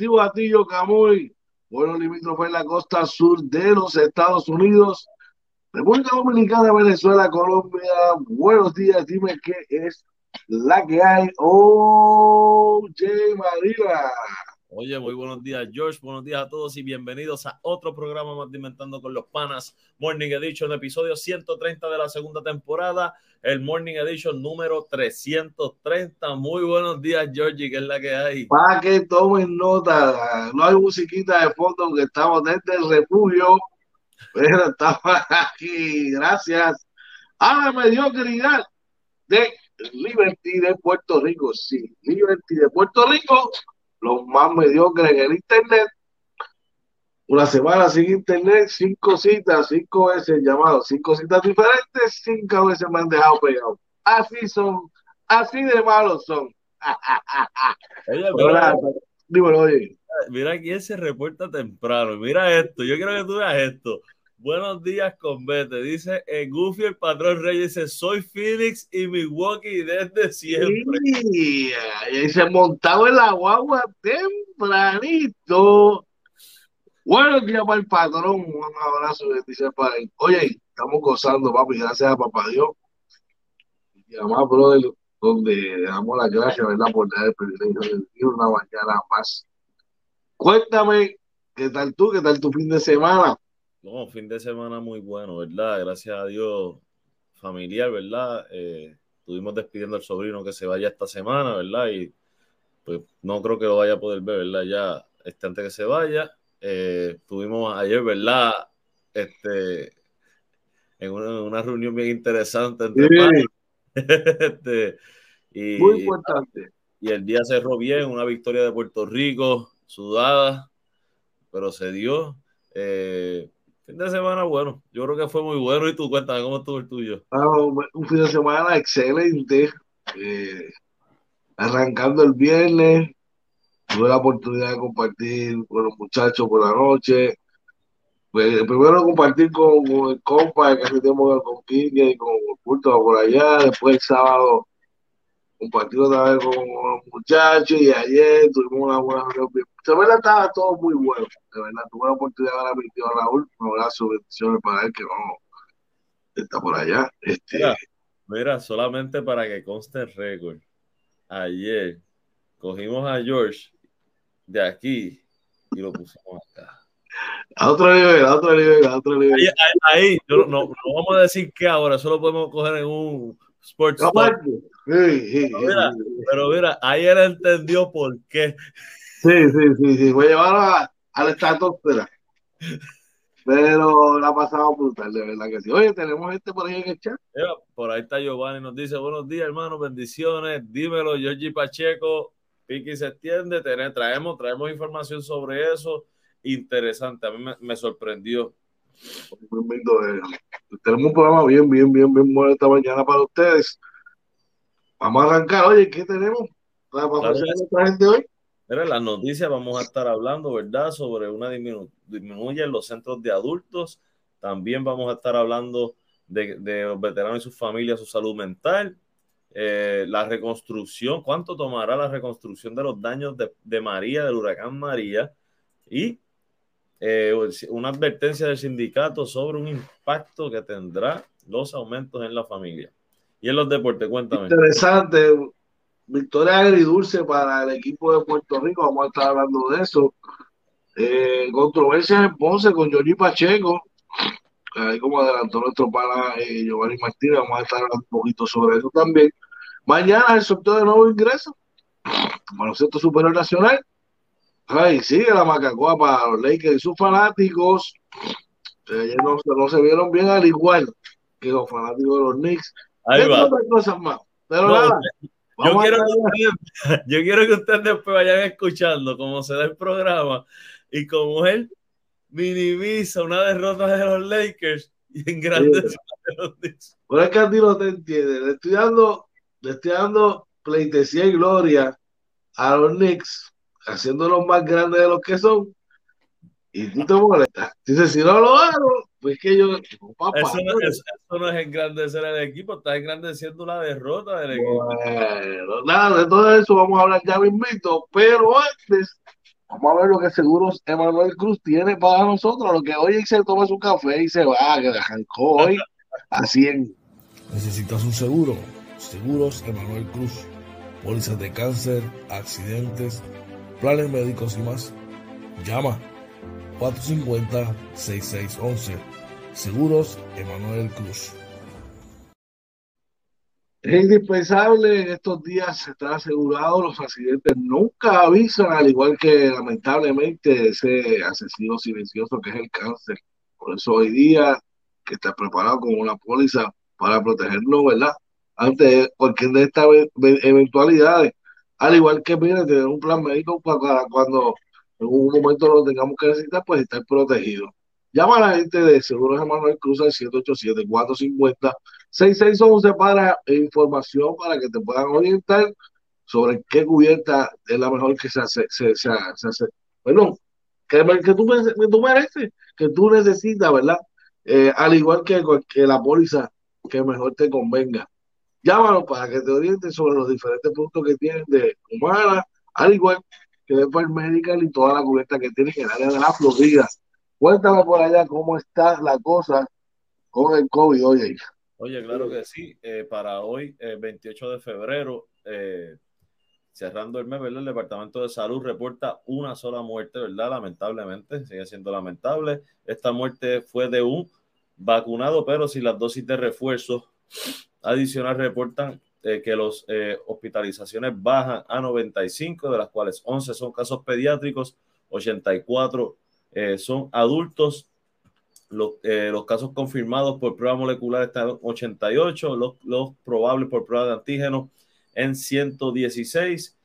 Días, agresivo a ti, Camuy. Bueno, limítrofe en la costa sur de los Estados Unidos, República Dominicana, Venezuela, Colombia. Buenos días, dime qué es la que hay. Oye, María. Oye, muy buenos días, George. Buenos días a todos y bienvenidos a otro programa más de Inventando con los Panas, Morning Edition, episodio 130 de la segunda temporada, el Morning Edition número 330. Muy buenos días, Georgie, que es la que hay. Para que tomen nota, no hay musiquita de fondo, aunque estamos desde el refugio, pero estamos aquí, gracias a la mediocridad de Liberty de Puerto Rico. Sí, Liberty de Puerto Rico los más mediocres en el internet. Una semana sin internet, cinco citas, cinco veces llamados, cinco citas diferentes, cinco veces me han dejado pegado. Así son, así de malos son. Oye, mira, Dímelo, oye. Mira quién se reporta temprano. Mira esto, yo quiero que tú veas esto. Buenos días, Convete. Dice en Goofy, el patrón Reyes. Dice: Soy Phoenix y Milwaukee desde siempre. Sí, y se montado en la guagua tempranito. Buenos días para el patrón. Un abrazo, para él. Oye, estamos gozando, papi. Gracias a papá Dios. Y además, brother, donde damos las gracias, ¿verdad? Por dar el privilegio de una mañana más. Cuéntame, ¿qué tal tú? ¿Qué tal tu fin de semana? No, fin de semana muy bueno, ¿verdad? Gracias a Dios, familiar, ¿verdad? Eh, estuvimos despidiendo al sobrino que se vaya esta semana, ¿verdad? Y pues no creo que lo vaya a poder ver, ¿verdad? Ya este, antes que se vaya. Eh, estuvimos ayer, ¿verdad? Este, en una, reunión bien interesante entre este, y, Muy importante. Y el día cerró bien, una victoria de Puerto Rico, sudada, pero se dio. Eh, Fin de semana bueno, yo creo que fue muy bueno. Y tú cuéntame cómo estuvo el tuyo. Ah, un fin de semana excelente. Eh, arrancando el viernes, tuve la oportunidad de compartir con los muchachos por la noche. Pues, primero compartir con, el compa que hace tiempo con Quique y con culto por allá. Después el sábado compartir otra vez con los muchachos y ayer tuvimos una buena reunión. De verdad estaba todo muy bueno. De verdad, tuve la oportunidad de ver a mi tío Raúl. Un abrazo, bendiciones para él que no está por allá. Este... Mira, solamente para que conste el récord. Ayer cogimos a George de aquí y lo pusimos acá. A otro nivel, a otro nivel, a otro nivel. Ahí, no, no, vamos a decir que ahora, solo podemos coger en un Sports pero, mira, ahí él entendió por qué. Sí, sí, sí, sí. Voy a llevar al estratosfera. Pero la ha pasado brutal, de verdad que sí. Oye, tenemos este por ahí en el chat. por ahí está Giovanni, nos dice, buenos días, hermano, bendiciones. Dímelo, Georgie Pacheco, Piqui se extiende, traemos, traemos información sobre eso. Interesante, a mí me, sorprendió. Tenemos un programa bien, bien, bien, bien bueno esta mañana para ustedes. Vamos a arrancar. Oye, ¿qué tenemos para la gente hoy? Mira, las noticias vamos a estar hablando, ¿verdad?, sobre una disminuye en los centros de adultos. También vamos a estar hablando de, los veteranos y sus familias, su salud mental. Eh, la reconstrucción, cuánto tomará la reconstrucción de los daños de, María, del huracán María, y eh, una advertencia del sindicato sobre un impacto que tendrá los aumentos en la familia. Y en los deportes, cuéntame. Interesante, victoria agridulce para el equipo de Puerto Rico, vamos a estar hablando de eso. Eh, controversias en Ponce con Johnny Pacheco, ahí como adelantó nuestro pana eh, Giovanni Martínez, vamos a estar hablando un poquito sobre eso también. Mañana el sorteo de nuevo ingreso, baloncesto superior nacional. Ay, sigue la macacoa para los Lakers y sus fanáticos. Ayer no, no, se vieron bien al igual que los fanáticos de los Knicks. Ahí va. Cosas más. Pero nada, yo quiero, que ustedes, yo quiero que ustedes después vayan escuchando cómo se da el programa y cómo él minimiza una derrota de los Lakers y en grandes sí. Pero es que a ti no te entiende. Le estoy dando, le estoy dando pleitesía y gloria a los Knicks, haciéndolos más grandes de los que son. Y tú te molestas. Dices, si no lo hago, pues que yo. Papá, eso, no, eso, no, es engrandecer el equipo, está engrandeciendo la derrota del equipo. Bueno, nada, de todo eso vamos a hablar ya mismito, pero antes Vamos a ver lo que seguros Emanuel Cruz tiene para nosotros. Lo que hoy se toma su café y se va, que arrancó hoy a 100. Necesitas un seguro. Seguros Emanuel Cruz. Pólizas de cáncer, accidentes, planes médicos y más. Llama 450-6611. Seguros Emanuel Cruz. Es indispensable en estos días estar asegurado, los accidentes nunca avisan, al igual que lamentablemente ese asesino silencioso que es el cáncer. Por eso hoy día que está preparado con una póliza para protegerlo, ¿verdad? Ante cualquier de estas eventualidades. Al igual que, mire, tener un plan médico para cuando en un momento lo tengamos que necesitar, pues estar protegido. Llama a la gente de Seguros Emanuel Cruz al 787-450-6611 para información, para que te puedan orientar sobre qué cubierta es la mejor que se hace. Se, se, hace. Bueno, que, que, tú, que tú mereces, que tú necesitas, ¿verdad? Eh, al igual que, que la póliza que mejor te convenga. Llámalo para que te orienten sobre los diferentes puntos que tienen de humana, al igual que de Medical y toda la cubierta que tienen en el área la Florida. Cuéntame por allá cómo está la cosa con el COVID, oye. Oye, claro que sí. Eh, para hoy, 28 eh, de febrero, eh, cerrando el mes, ¿verdad? El Departamento de Salud reporta una sola muerte, ¿verdad? Lamentablemente, sigue siendo lamentable. Esta muerte fue de un vacunado, pero si las dosis de refuerzo adicional reportan que las hospitalizaciones bajan a 95, de las cuales 11 son casos pediátricos, 84 eh, son adultos. Los, eh, los, casos confirmados por prueba molecular están en 88, los, los probables por prueba de antígeno en 116.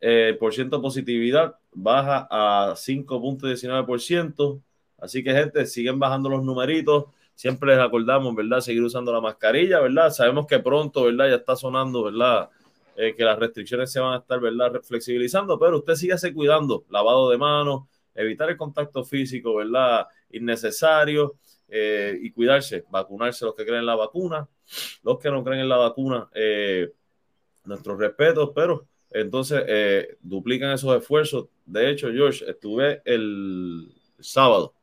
Eh, por ciento de positividad baja a 5.19%. Así que, gente, siguen bajando los numeritos. Siempre les acordamos, ¿verdad? Seguir usando la mascarilla, ¿verdad? Sabemos que pronto, ¿verdad? Ya está sonando, ¿verdad? que las restricciones se van a estar, ¿verdad? Flexibilizando, pero usted sígase cuidando. Lavado de manos, evitar el contacto físico, ¿verdad? Innecesario eh, y cuidarse, vacunarse los que creen en la vacuna, los que no creen en la vacuna, eh, nuestros respetos, pero entonces eh, duplican esos esfuerzos. De hecho, George, estuve el sábado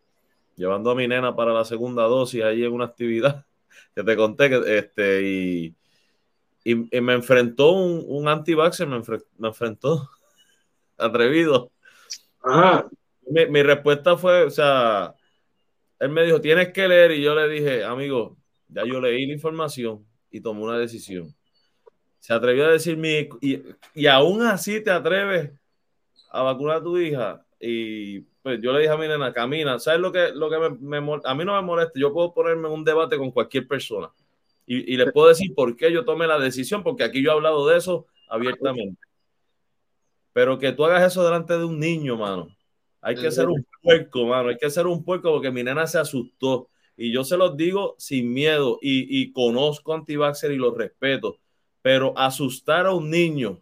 llevando a mi nena para la segunda dosis allí en una actividad que te conté que este y, y, me enfrentó un, un anti me, me enfrentó atrevido. Ajá mi, respuesta fue, o sea, él me dijo, tienes que leer, y yo le dije, amigo, ya yo leí la información y tomé una decisión. Se atrevió a decirme, y, y aún así te atreves a vacunar a tu hija. Y pues yo le dije a mi nena, camina, ¿sabes lo que, lo que me, a mí no me molesta? Yo puedo ponerme en un debate con cualquier persona. Y, y puedo decir por qué yo tomé la decisión, porque aquí yo he hablado de eso abiertamente. Pero que tú hagas eso delante de un niño, mano, hay que ser un puerco, mano. Hay que ser un puerco porque mi nena se asustó. Y yo se los digo sin miedo y, y conozco a y los respeto. Pero asustar a un niño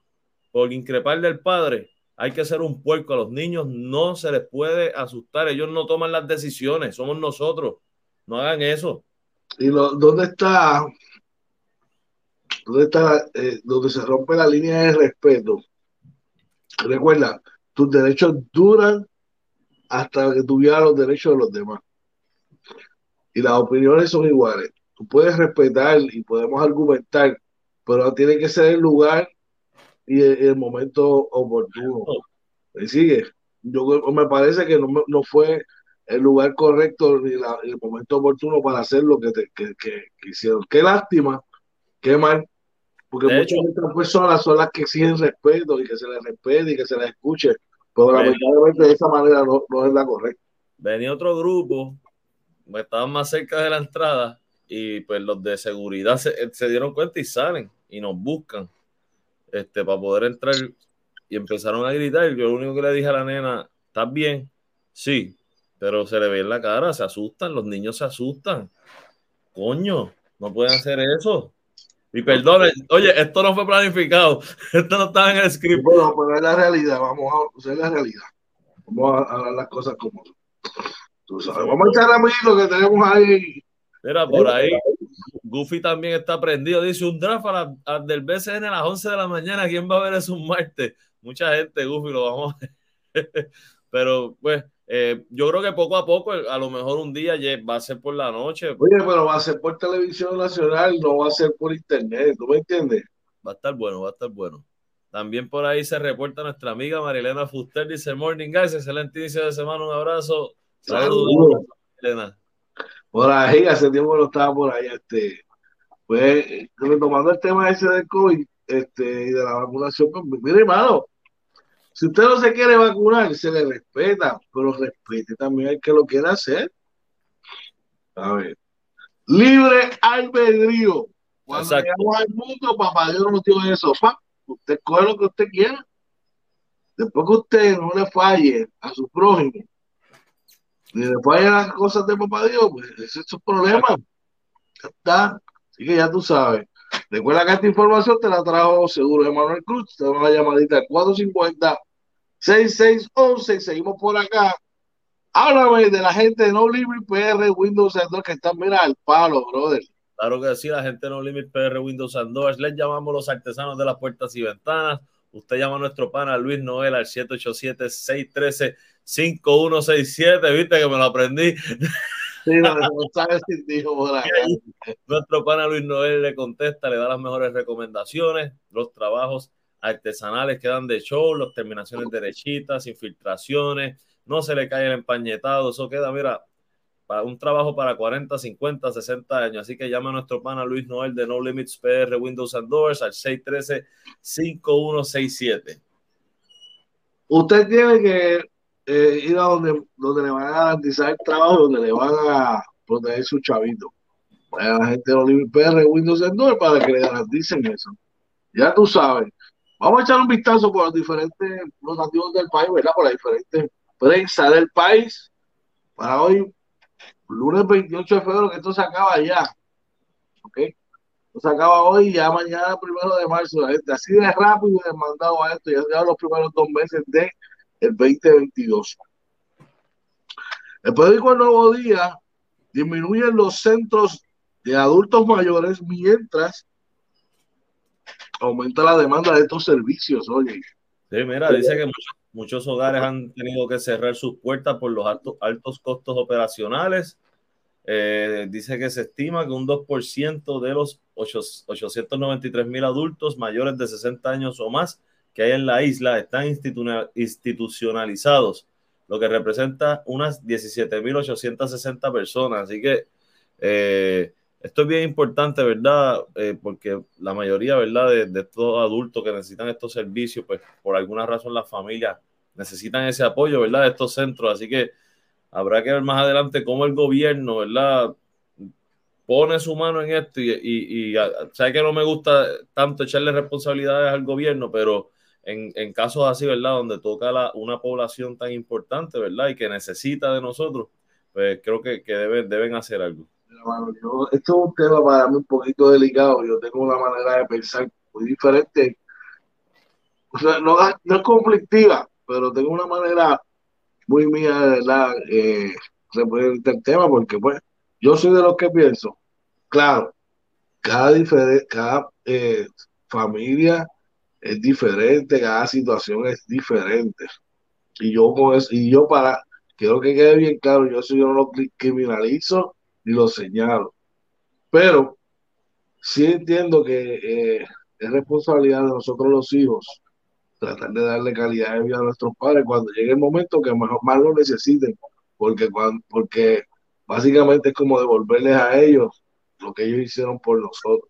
por increpar del padre, hay que ser un puerco. A los niños no se les puede asustar. Ellos no toman las decisiones. Somos nosotros. No hagan eso. ¿Y lo, dónde está donde, está, eh, donde se rompe la línea de respeto. Recuerda, tus derechos duran hasta que tú los derechos de los demás. Y las opiniones son iguales. Tú puedes respetar y podemos argumentar, pero tiene que ser el lugar y el, momento oportuno. ¿Me sigue? Yo me parece que no, no fue el lugar correcto ni el momento oportuno para hacer lo que, que, que, hicieron. Qué lástima, qué mal, porque muchas de estas personas son las que exigen respeto y que se les respete y que se les escuche, pero lamentablemente de esa manera no, no es la correcta. Venía otro grupo, estaban más cerca de la entrada y pues los de seguridad se, se dieron cuenta y salen y nos buscan este, para poder entrar y empezaron a gritar. Yo lo único que le dije a la nena, ¿estás bien? Sí, pero se le ve en la cara, se asustan, los niños se asustan. Coño, no pueden hacer eso. Y perdón, oye, esto no fue planificado, esto no estaba en el script. Bueno, pero es la realidad, vamos a usar la realidad. Vamos a hablar las cosas como tú sabes. Vamos a echar lo que tenemos ahí. Mira, por ahí, Goofy también está prendido. Dice un draft del BCN a las 11 de la mañana. ¿Quién va a ver eso un martes? Mucha gente, Goofy, lo vamos a ver. Pero, pues, eh, yo creo que poco a poco, a lo mejor un día va a ser por la noche. Oye, pero va a ser por televisión nacional, no va a ser por internet, ¿tú me entiendes? Va a estar bueno, va a estar bueno. También por ahí se reporta nuestra amiga Marilena Fuster, dice Morning Guys, excelente inicio de semana, un abrazo. Saludos, Marilena. Por ahí, hace tiempo no estaba por ahí, este, pues, retomando el tema ese del COVID, este, y de la vacunación, pues, mire, hermano, si usted no se quiere vacunar, se le respeta, pero respete también al que lo quiera hacer. A ver. Libre albedrío. Cuando llegamos al mundo, papá Dios nos dio eso. usted coge lo que usted quiera. Después que usted no le falle a su prójimo, ni le falle las cosas de papá Dios, pues ese es su problema. Ya está. Así que ya tú sabes. Recuerda que esta información te la trajo seguro Emanuel Cruz. Te da una llamadita al 450 6611 y seguimos por acá. Háblame de la gente de No Limit PR Windows and Doors que están, mira, al palo, brother. Claro que sí, la gente de No Limit PR Windows and Doors. Les llamamos los artesanos de las puertas y ventanas. Usted llama a nuestro pana Luis Noel al 787-613-5167. Viste que me lo aprendí. Sí, no, Nuestro pana Luis Noel le contesta, le da las mejores recomendaciones, los trabajos artesanales quedan de show, las terminaciones derechitas, infiltraciones, no se le cae el empañetado, eso queda, mira, para un trabajo para 40, 50, 60 años. Así que llama a nuestro pana Luis Noel de No Limits PR Windows and Doors al 613-5167. Usted tiene que eh, ir a donde, donde le van a garantizar el trabajo, donde le van a proteger su chavito. A la gente de No Limits PR Windows and Doors para que le garanticen eso. Ya tú sabes. Vamos a echar un vistazo por los diferentes los nativos del país, ¿verdad? Por la diferente prensa del país. Para hoy, lunes 28 de febrero, que esto se acaba ya. ¿Ok? Esto se acaba hoy y ya mañana, primero de marzo. La gente así de rápido y demandado a esto. Ya se los primeros dos meses del de 2022. El periódico El Nuevo Día disminuye los centros de adultos mayores mientras aumenta la demanda de estos servicios, oye. Sí, mira, dice que muchos, hogares han tenido que cerrar sus puertas por los altos, altos costos operacionales. Eh, dice que se estima que un 2% de los 893 mil adultos mayores de 60 años o más que hay en la isla están institucionalizados, lo que representa unas 17.860 personas. Así que eh, esto es bien importante, ¿verdad? Eh, porque la mayoría, ¿verdad? De, estos adultos que necesitan estos servicios, pues por alguna razón las familias necesitan ese apoyo, ¿verdad? De estos centros. Así que habrá que ver más adelante cómo el gobierno, ¿verdad? Pone su mano en esto y, y, que no me gusta tanto echarle responsabilidades al gobierno, pero en, casos así, ¿verdad? Donde toca la, una población tan importante, ¿verdad? Y que necesita de nosotros, pues creo que, deben hacer algo esto es un tema para mí un poquito delicado. Yo tengo una manera de pensar muy diferente. O sea, no, es conflictiva, pero tengo una manera muy mía de verdad eh, el tema, porque pues yo soy de los que pienso, claro, cada, cada eh, familia es diferente, cada situación es diferente. Y yo, y yo para, quiero que quede bien claro, yo, eso yo no lo criminalizo lo señalo. Pero sí entiendo que eh, es responsabilidad de nosotros los hijos tratar de darle calidad de vida a nuestros padres cuando llegue el momento que mejor más lo necesiten, porque, cuando, porque básicamente es como devolverles a ellos lo que ellos hicieron por nosotros.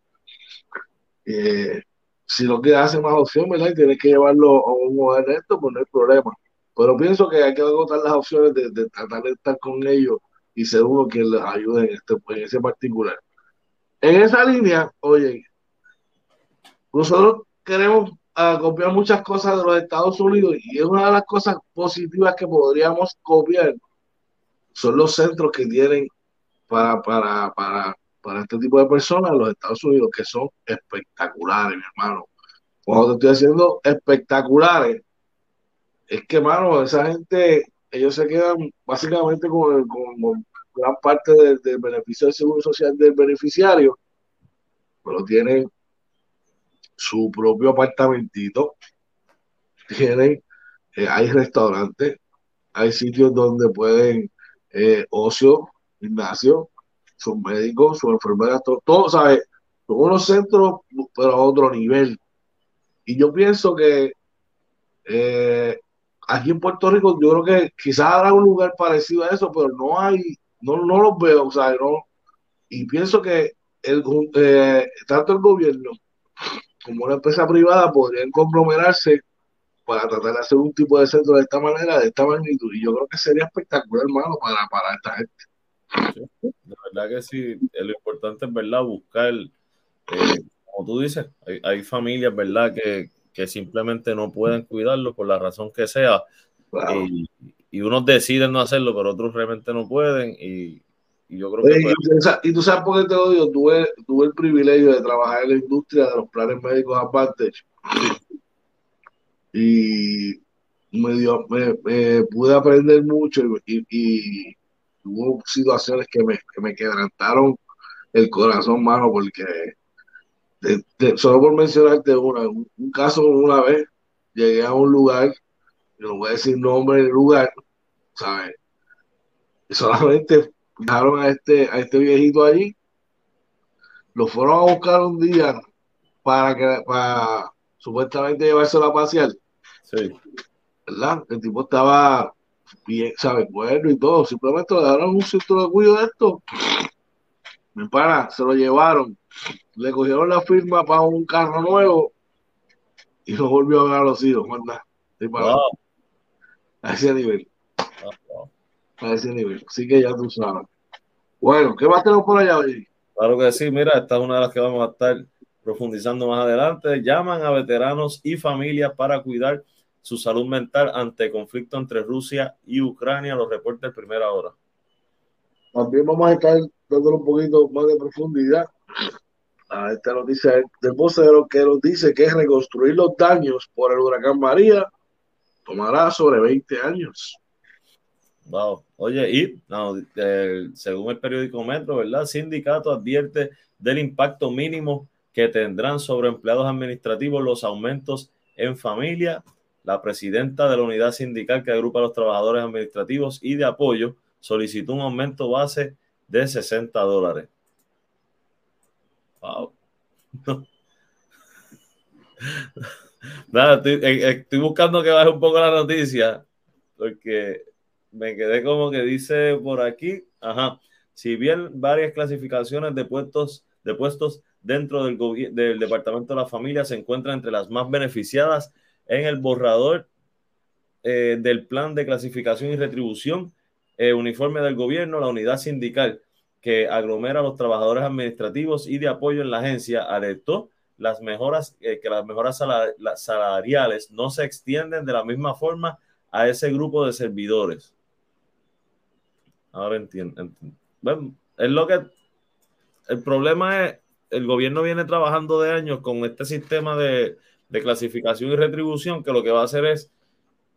Eh, si no queda hace más opción, ¿verdad? Y tienes que llevarlo a un hogar esto, pues no hay problema. Pero pienso que hay que agotar las opciones de, tratar de estar con ellos y ser uno quien les ayude en, este, en ese particular. En esa línea, oye, nosotros queremos copiar muchas cosas de los Estados Unidos y es una de las cosas positivas que podríamos copiar son los centros que tienen para, para, para, para este tipo de personas los Estados Unidos que son espectaculares, mi hermano. Cuando te estoy haciendo espectaculares, es que, hermano, esa gente, ellos se quedan básicamente con, con gran parte del, beneficio del seguro social del beneficiario, pero tienen su propio apartamentito, tienen, eh, hay restaurantes, hay sitios donde pueden eh, ocio, gimnasio, sus médicos, sus enfermeras, todo, todo ¿sabes? Son unos centros, pero a otro nivel. Y yo pienso que eh, aquí en Puerto Rico, yo creo que quizás habrá un lugar parecido a eso, pero no hay, no, no los veo, o sea, no. Y pienso que el, tanto el gobierno como una empresa privada podrían conglomerarse para tratar de hacer un tipo de centro de esta manera, de esta magnitud. Y yo creo que sería espectacular, hermano, para, para esta gente. de verdad que sí, lo importante es, ¿verdad? Buscar, eh, como tú dices, hay, familias, ¿verdad? Que, que, simplemente no pueden cuidarlo por la razón que sea. Y, y unos deciden no hacerlo, pero otros realmente no pueden. Y, y yo creo que. y, tú sabes por qué te odio. Tuve, tuve el privilegio de trabajar en la industria de los planes médicos aparte. Y me, dio, me, pude aprender mucho y, y, hubo situaciones que me, que me quebrantaron el corazón, mano, porque solo por mencionarte una, un, caso una vez, llegué a un lugar, no voy a decir nombre del lugar, ¿sabes? Solamente dejaron a este, a este viejito allí, lo fueron a buscar un día para que para supuestamente llevárselo a pasear. Sí. ¿Verdad? El tipo estaba bien, sabe, bueno y todo, simplemente le dejaron un centro de cuidado de esto. Mi pana, se lo llevaron, le cogieron la firma para un carro nuevo y no volvió a ver a los hijos, manda. A ese nivel a ese nivel. Así que ya tú sabes. Bueno, ¿qué más tenemos por allá hoy? Claro que sí, mira, esta es una de las que vamos a estar profundizando más adelante. Llaman a veteranos y familias para cuidar su salud mental ante conflicto entre Rusia y Ucrania, los reportes primera hora. También vamos a estar dándole un poquito más de profundidad a esta noticia del vocero que nos dice que reconstruir los daños por el huracán María tomará sobre 20 años. Wow. Oye, y según el periódico Metro, ¿verdad? Sindicato advierte del impacto mínimo que tendrán sobre empleados administrativos los aumentos en familia. La presidenta de la unidad sindical que agrupa a los trabajadores administrativos y de apoyo solicitó un aumento base de 60 dólares. Wow. Nada, estoy, eh, estoy buscando que baje un poco la noticia porque me quedé como que dice por aquí, ajá, si bien varias clasificaciones de puestos, de puestos dentro del, del Departamento de la Familia se encuentran entre las más beneficiadas en el borrador eh, del plan de clasificación y retribución eh, uniforme del gobierno, la unidad sindical que aglomera a los trabajadores administrativos y de apoyo en la agencia alertó las mejoras, eh, que las mejoras salariales no se extienden de la misma forma a ese grupo de servidores. Ahora entiendo. Bueno, es lo que. El problema es, el gobierno viene trabajando de años con este sistema de, clasificación y retribución que lo que va a hacer es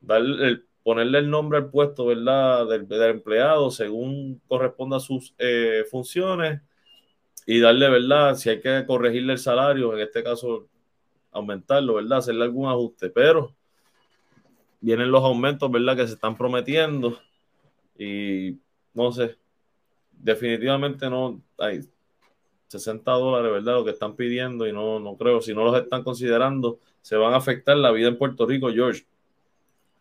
darle, ponerle el nombre al puesto, ¿verdad? Del, empleado según corresponda a sus eh, funciones y darle, ¿verdad? Si hay que corregirle el salario, en este caso aumentarlo, ¿verdad? Hacerle algún ajuste, pero vienen los aumentos, ¿verdad? Que se están prometiendo y no sé, definitivamente no hay 60 dólares, ¿verdad? Lo que están pidiendo y no, no creo, si no los están considerando, se van a afectar la vida en Puerto Rico, George.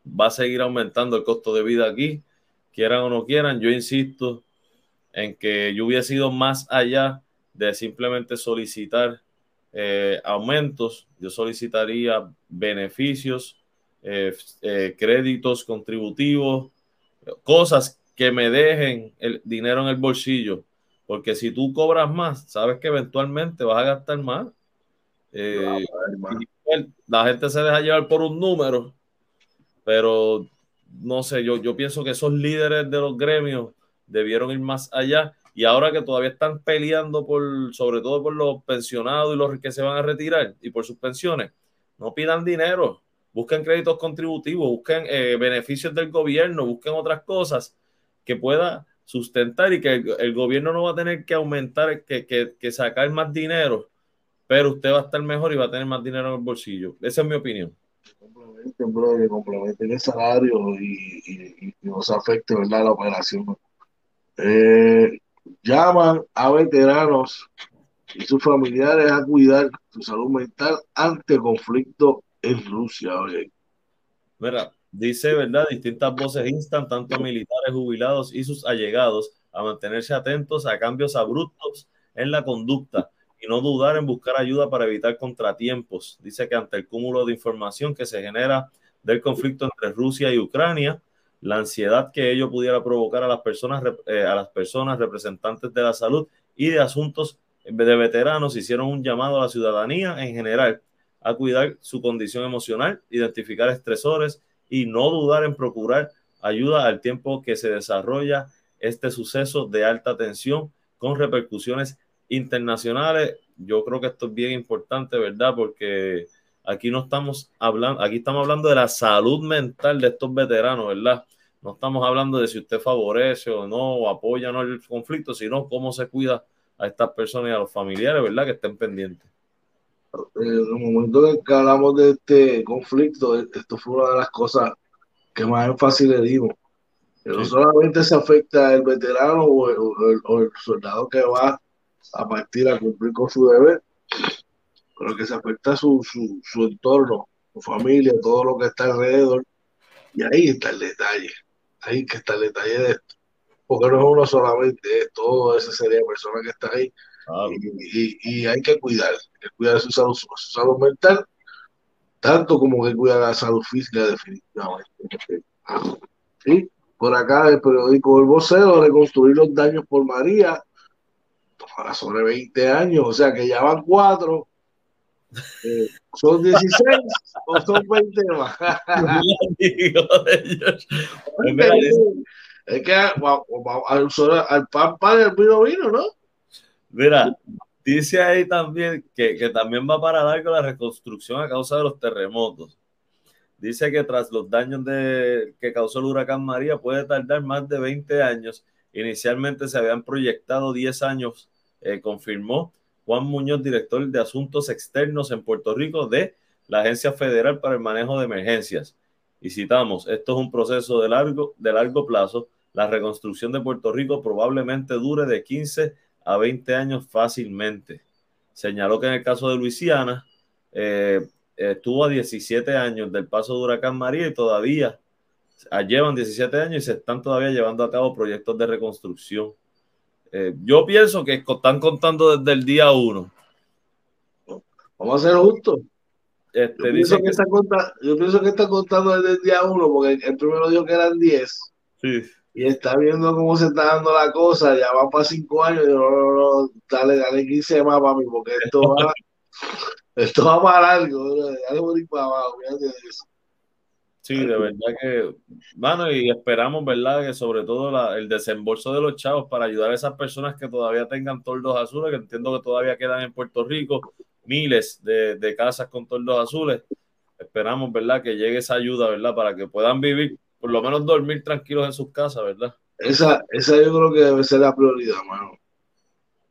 Va a seguir aumentando el costo de vida aquí, quieran o no quieran. Yo insisto en que yo hubiera sido más allá de simplemente solicitar eh, aumentos, yo solicitaría beneficios, eh, eh, créditos contributivos, cosas que me dejen el dinero en el bolsillo, porque si tú cobras más, sabes que eventualmente vas a gastar más. la gente se deja llevar por un número, pero no sé, yo, yo pienso que esos líderes de los gremios debieron ir más allá y ahora que todavía están peleando por, sobre todo por los pensionados y los que se van a retirar y por sus pensiones, no pidan dinero, busquen créditos contributivos, busquen eh, beneficios del gobierno, busquen otras cosas que pueda sustentar y que el, gobierno no va a tener que aumentar, que, que, sacar más dinero, pero usted va a estar mejor y va a tener más dinero en el bolsillo. Esa es mi opinión. Complementen, complementen el salario y, y, no se afecte ¿verdad? la operación. Eh, llaman a veteranos y sus familiares a cuidar su salud mental ante conflicto en Rusia. Oye. Dice, ¿verdad? Distintas voces instan tanto militares jubilados y sus allegados a mantenerse atentos a cambios abruptos en la conducta y no dudar en buscar ayuda para evitar contratiempos. Dice que ante el cúmulo de información que se genera del conflicto entre Rusia y Ucrania, la ansiedad que ello pudiera provocar a las personas, eh, a las personas representantes de la salud y de asuntos de veteranos hicieron un llamado a la ciudadanía en general a cuidar su condición emocional, identificar estresores y no dudar en procurar ayuda al tiempo que se desarrolla este suceso de alta tensión con repercusiones internacionales. Yo creo que esto es bien importante, ¿verdad? Porque Aquí no estamos hablando, aquí estamos hablando de la salud mental de estos veteranos, ¿verdad? No estamos hablando de si usted favorece o no, o apoya o no el conflicto, sino cómo se cuida a estas personas y a los familiares, ¿verdad? Que estén pendientes. En el momento en que hablamos de este conflicto, esto fue una de las cosas que más énfasis le dimos. Que no solamente se afecta el veterano o el soldado que va a partir a cumplir con su deber, pero que se afecta su, su, su entorno, su familia, todo lo que está alrededor. Y ahí está el detalle, ahí que está el detalle de esto. Porque no es uno solamente, es todo ese serie de personas que está ahí. Y, y, hay que cuidar, que cuidar su salud, su salud mental, tanto como que cuidar la salud física definitivamente. ¿Sí? Por acá el periódico El Vocero, reconstruir los daños por María, para sobre 20 años, o sea que ya van cuatro eh, ¿Son 16 o son 20 más? es que al, pan pan el vino vino, ¿no? Mira, dice ahí también que, que también va para largo la reconstrucción a causa de los terremotos. Dice que tras los daños de, que causó el huracán María puede tardar más de 20 años. Inicialmente se habían proyectado 10 años, eh, confirmó Juan Muñoz, director de Asuntos Externos en Puerto Rico de la Agencia Federal para el Manejo de Emergencias. Y citamos, esto es un proceso de largo, de largo plazo. La reconstrucción de Puerto Rico probablemente dure de 15 a 20 años fácilmente. Señaló que en el caso de Luisiana eh, estuvo a 17 años del paso de Huracán María y todavía llevan 17 años y se están todavía llevando a cabo proyectos de reconstrucción. Eh, yo pienso que están contando desde el día uno. Vamos a ser justos. Este, yo, pienso que, está contando, yo pienso que está contando desde el día uno, porque el primero dijo que eran 10. Sí. Y está viendo cómo se está dando la cosa, ya va para 5 años, y no, no, no, dale, dale 15 más para mí, porque esto va, esto va para largo, dale morir para abajo, fíjate de eso. Sí, de verdad que, bueno, y esperamos, ¿verdad? Que sobre todo el desembolso de los chavos para ayudar a esas personas que todavía tengan toldos azules, que entiendo que todavía quedan en Puerto Rico miles de, casas con toldos azules. Esperamos, ¿verdad? Que llegue esa ayuda, ¿verdad? Para que puedan vivir, por lo menos dormir tranquilos en sus casas, ¿verdad? Esa, esa yo creo que debe ser la prioridad, mano.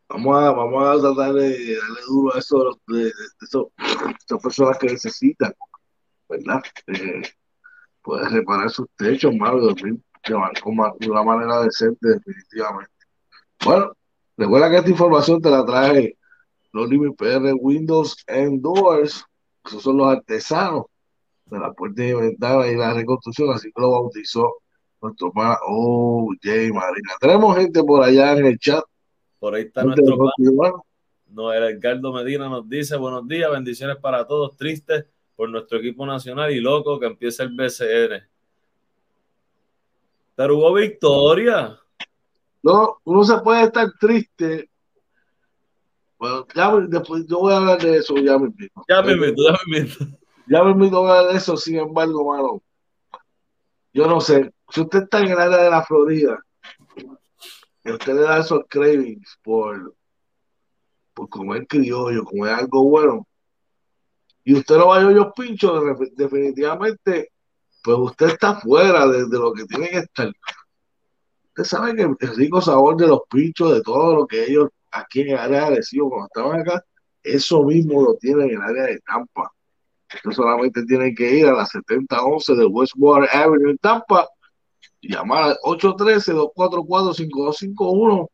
Vamos a, vamos a tratar de darle duro a eso, de, de, esas personas que necesitan, ¿verdad? Eh, poder reparar sus techos, malo, y dormir de una manera decente, definitivamente. Bueno, recuerda que esta información te la trae los Limit PR Windows and Doors, esos son los artesanos de la puerta y ventana y la reconstrucción, así que lo bautizó nuestro pana Oh, Jay Marina. Tenemos gente por allá en el chat. Por ahí está nuestro pana. No, el Edgardo Medina nos dice buenos días, bendiciones para todos, tristes por nuestro equipo nacional y loco que empiece el BCN. Pero hubo victoria. No, uno se puede estar triste. Bueno, ya después yo voy a hablar de eso, ya me invito. Ya me invito, ya me invito. Ya me invito a de eso, sin embargo, mano. Yo no sé, si usted está en el área de la Florida, y usted le da esos cravings por, por comer criollo, comer algo bueno, y usted no va a los pinchos, definitivamente, pues usted está fuera de, lo que tiene que estar. Usted sabe que el rico sabor de los pinchos, de todo lo que ellos aquí en el área de cuando estaban acá, eso mismo lo tienen en el área de Tampa. Usted solamente tiene que ir a la 7011 de Westwater Avenue en Tampa llamar al 813-244-5251.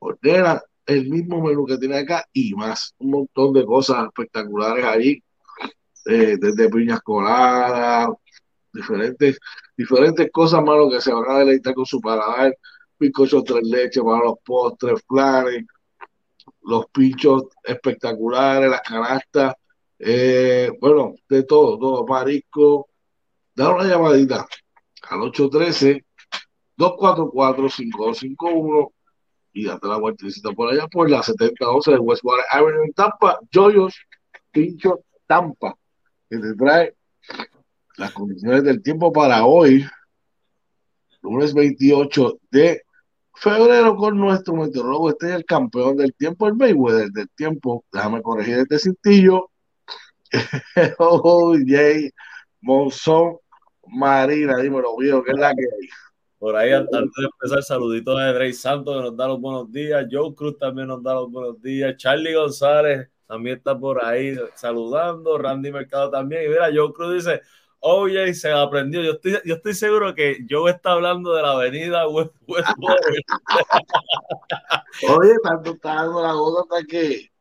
Ordena el mismo menú que tiene acá y más. Un montón de cosas espectaculares ahí. Eh, desde piñas coladas, diferentes, diferentes cosas, mano, que se van a deleitar con su paladar. Bizcochos tres leches para los postres, flanes, los pinchos espectaculares, las canastas, eh, bueno, de todo, todo, marisco. Da una llamadita al 813-244-5251 y date la vueltecita por allá por la 7012 de Westwater Avenue en Tampa, Joyos, Pincho, Tampa, que te trae las condiciones del tiempo para hoy, lunes 28 de febrero, con nuestro meteorólogo. Este es el campeón del tiempo, el Mayweather del tiempo. Déjame corregir este cintillo. oh, Jay Monzón Marina, dímelo, viejo, ¿qué es la que hay? Por ahí, antes de empezar, saluditos a Drey Santos que nos da los buenos días. Joe Cruz también nos da los buenos días. Charlie González también está por ahí saludando. Randy Mercado también. Y mira, Joe Cruz dice: Oye, se aprendió. Yo estoy, yo estoy seguro que Joe está hablando de la avenida West, Oye, tanto está dando la gota hasta que,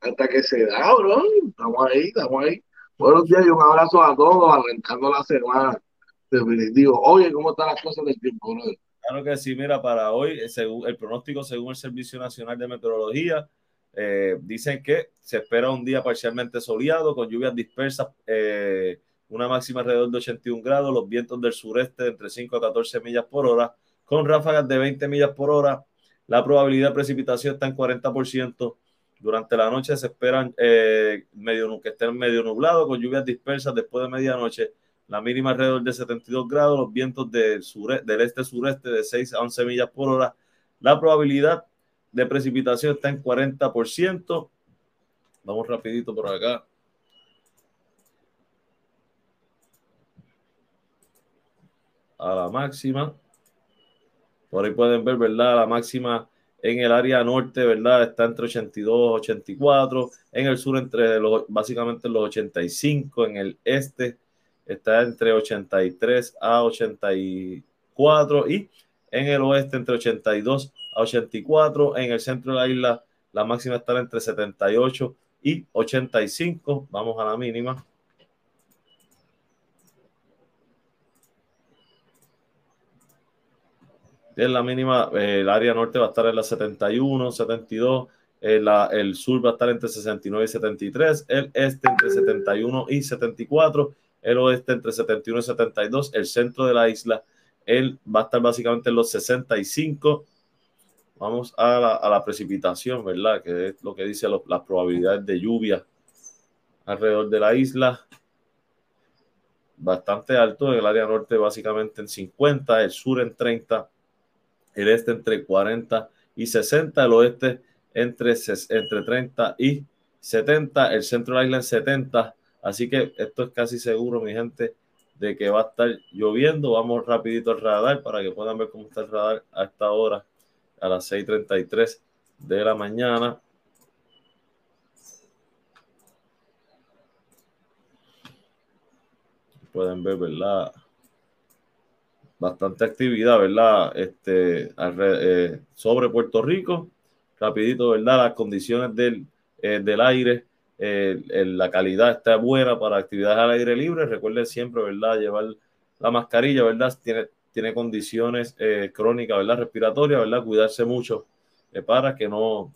hasta que se da, bro. Estamos ahí, estamos ahí. Buenos días y un abrazo a todos, arrancando la semana. Definitivo. Oye, ¿cómo están las cosas del tiempo, Claro que sí, mira, para hoy, según, el pronóstico según el Servicio Nacional de Meteorología, eh, dicen que se espera un día parcialmente soleado, con lluvias dispersas, eh, una máxima alrededor de 81 grados, los vientos del sureste entre 5 a 14 millas por hora, con ráfagas de 20 millas por hora. La probabilidad de precipitación está en 40%. Durante la noche se esperan eh, medio, que estén medio nublado con lluvias dispersas después de medianoche. La mínima alrededor de 72 grados, los vientos del, del este-sureste de 6 a 11 millas por hora. La probabilidad de precipitación está en 40%. Vamos rapidito por acá. A la máxima. Por ahí pueden ver, ¿verdad? La máxima en el área norte, ¿verdad? Está entre 82 y 84. En el sur, entre los, básicamente los 85. En el este, está entre 83 a 84. Y en el oeste, entre 82 a 84. En el centro de la isla, la máxima está entre 78 y 85. Vamos a la mínima. En la mínima, eh, el área norte va a estar en la 71, 72, eh, el sur va a estar entre 69 y 73, el este entre 71 y 74, el oeste entre 71 y 72, el centro de la isla él va a estar básicamente en los 65. Vamos a la, precipitación, ¿verdad? Que es lo que dice las probabilidades de lluvia alrededor de la isla. Bastante alto, en el área norte básicamente en 50, el sur en 30, el este entre 40 y 60, el oeste entre, entre 30 y 70, el centro de la isla en 70. Así que esto es casi seguro, mi gente, de que va a estar lloviendo. Vamos rapidito al radar para que puedan ver cómo está el radar a esta hora, a las 6.33 de la mañana. Pueden ver, ¿verdad? Bastante actividad, ¿verdad? Este, eh, sobre Puerto Rico. Rapidito, ¿verdad? Las condiciones del, eh, del aire, eh, la calidad está buena para actividades al aire libre. Recuerden siempre, ¿verdad? Llevar la mascarilla, ¿verdad? Tiene, tiene condiciones crónicas, ¿verdad? Respiratorias, ¿verdad? Cuidarse mucho para que no,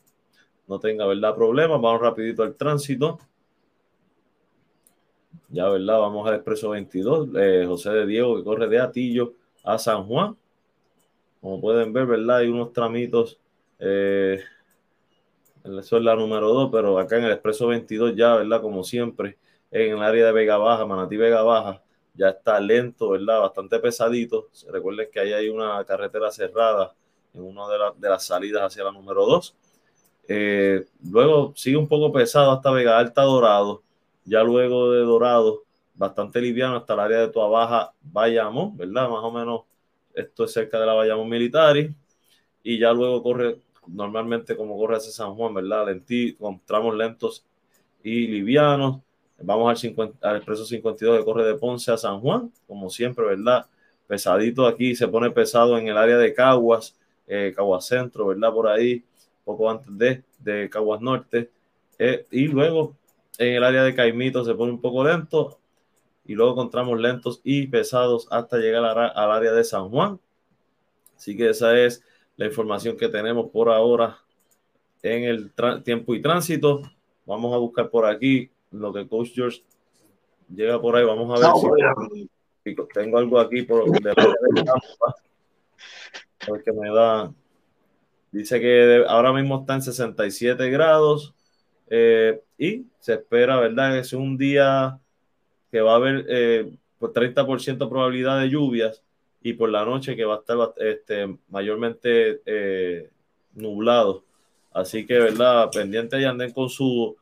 no tenga, ¿verdad? Problemas. Vamos rapidito al tránsito. Ya, ¿verdad? Vamos al Expreso 22. Eh, José de Diego que corre de Atillo a San Juan. Como pueden ver, ¿verdad? Hay unos tramitos. Eh, eso es la número 2, pero acá en el Expreso 22 ya, ¿verdad? Como siempre, en el área de Vega Baja, Manatí Vega Baja, ya está lento, ¿verdad? Bastante pesadito. Recuerden que ahí hay una carretera cerrada en una de, las salidas hacia la número 2. Eh, luego sigue un poco pesado hasta Vega Alta Dorado. Ya luego de Dorado, bastante liviano hasta el área de Tua Baja, Bayamo, ¿verdad? Más o menos esto es cerca de la Bayamo Militari. Y ya luego corre normalmente como corre hacia San Juan, ¿verdad? Lentí, con tramos lentos y livianos. Vamos al, 50, al expreso 52 que corre de Ponce a San Juan, como siempre, ¿verdad? Pesadito aquí, se pone pesado en el área de Caguas eh, Caguas Centro, ¿verdad? Por ahí, poco antes de, de Caguas Norte. Eh, y luego en el área de Caimito se pone un poco lento y luego encontramos lentos y pesados hasta llegar al área de San Juan. Así que esa es la información que tenemos por ahora en el tiempo y tránsito. Vamos a buscar por aquí lo que Coach George llega por ahí. Vamos a ver si, tengo algo aquí por de, de porque me da. Dice que ahora mismo está en 67 grados eh, y se espera, ¿verdad? Que es un día que va a haber eh, por 30% probabilidad de lluvias y por la noche que va a estar este, mayormente eh, nublado. Así que, ¿verdad? Pendiente y anden con su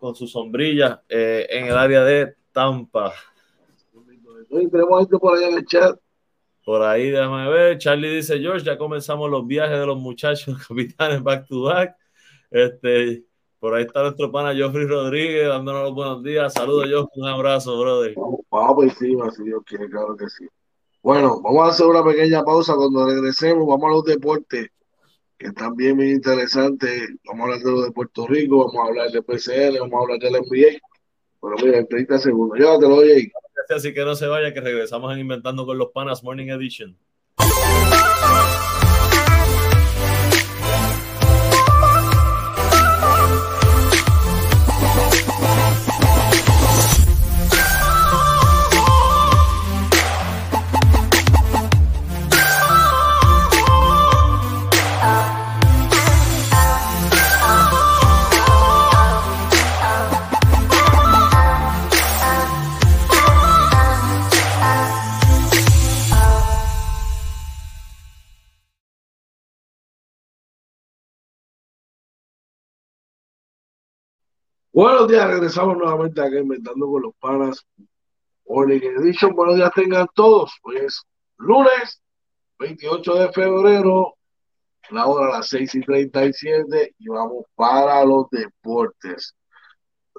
con su sombrilla en el área de Tampa. Tenemos por allá en el chat por ahí, déjame ver. Charlie dice, George, ya comenzamos los viajes de los muchachos capitanes back to back. Este, por ahí está nuestro pana Geoffrey Rodríguez dándonos los buenos días. Saludos, Geoffrey. Un abrazo, brother. Vamos por encima, si Dios quiere, claro que sí. Bueno, vamos a hacer una pequeña pausa. Cuando regresemos, vamos a los deportes, que están bien, muy interesantes. Vamos a hablar de los de Puerto Rico, vamos a hablar de PCL, vamos a hablar del NBA. Bueno, mira, en 30 segundos. Llévatelo, ahí. Así que no se vaya, que regresamos en Inventando con los Panas Morning Edition. Buenos días, regresamos nuevamente aquí inventando con los panas. Morning Edition, buenos días tengan todos. Hoy es lunes 28 de febrero, la hora a las 6 y 37 y vamos para los deportes.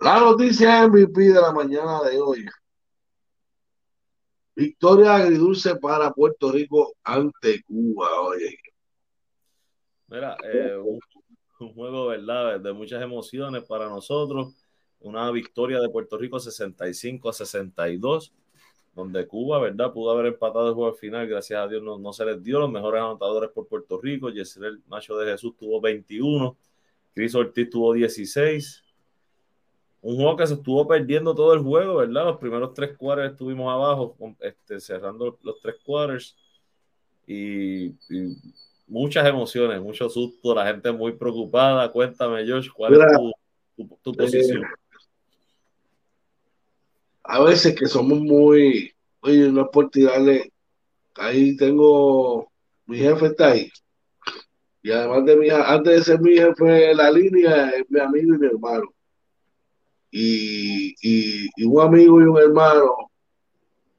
La noticia MVP de la mañana de hoy. Victoria agridulce para Puerto Rico ante Cuba. Oye. Mira, eh, juego, ¿verdad? De muchas emociones para nosotros. Una victoria de Puerto Rico 65 a 62, donde Cuba, ¿verdad? Pudo haber empatado el juego al final, gracias a Dios no, no se les dio los mejores anotadores por Puerto Rico. Yesel Macho de Jesús tuvo 21, Cris Ortiz tuvo 16. Un juego que se estuvo perdiendo todo el juego, ¿verdad? Los primeros tres quarters estuvimos abajo, este, cerrando los tres quarters. y muchas emociones, mucho susto, la gente muy preocupada. Cuéntame, Josh, ¿cuál es tu, posición? Eh, a veces que somos muy, oye, no es por tirarle, ahí tengo, mi jefe está ahí. Y además de mi, antes de ser mi jefe la línea, es mi amigo y mi hermano. Y, y un amigo y un hermano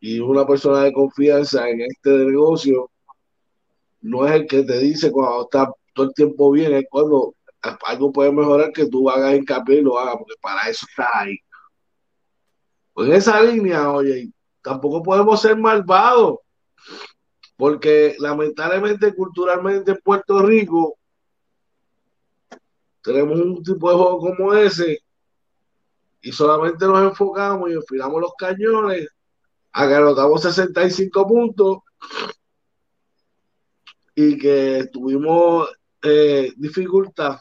y una persona de confianza en este negocio no es el que te dice cuando está todo el tiempo bien, es cuando algo puede mejorar que tú hagas hincapié y lo hagas, porque para eso está ahí. Pues en esa línea, oye, tampoco podemos ser malvados, porque lamentablemente, culturalmente en Puerto Rico, tenemos un tipo de juego como ese y solamente nos enfocamos y enfilamos los cañones a que anotamos 65 puntos y que tuvimos eh, dificultad.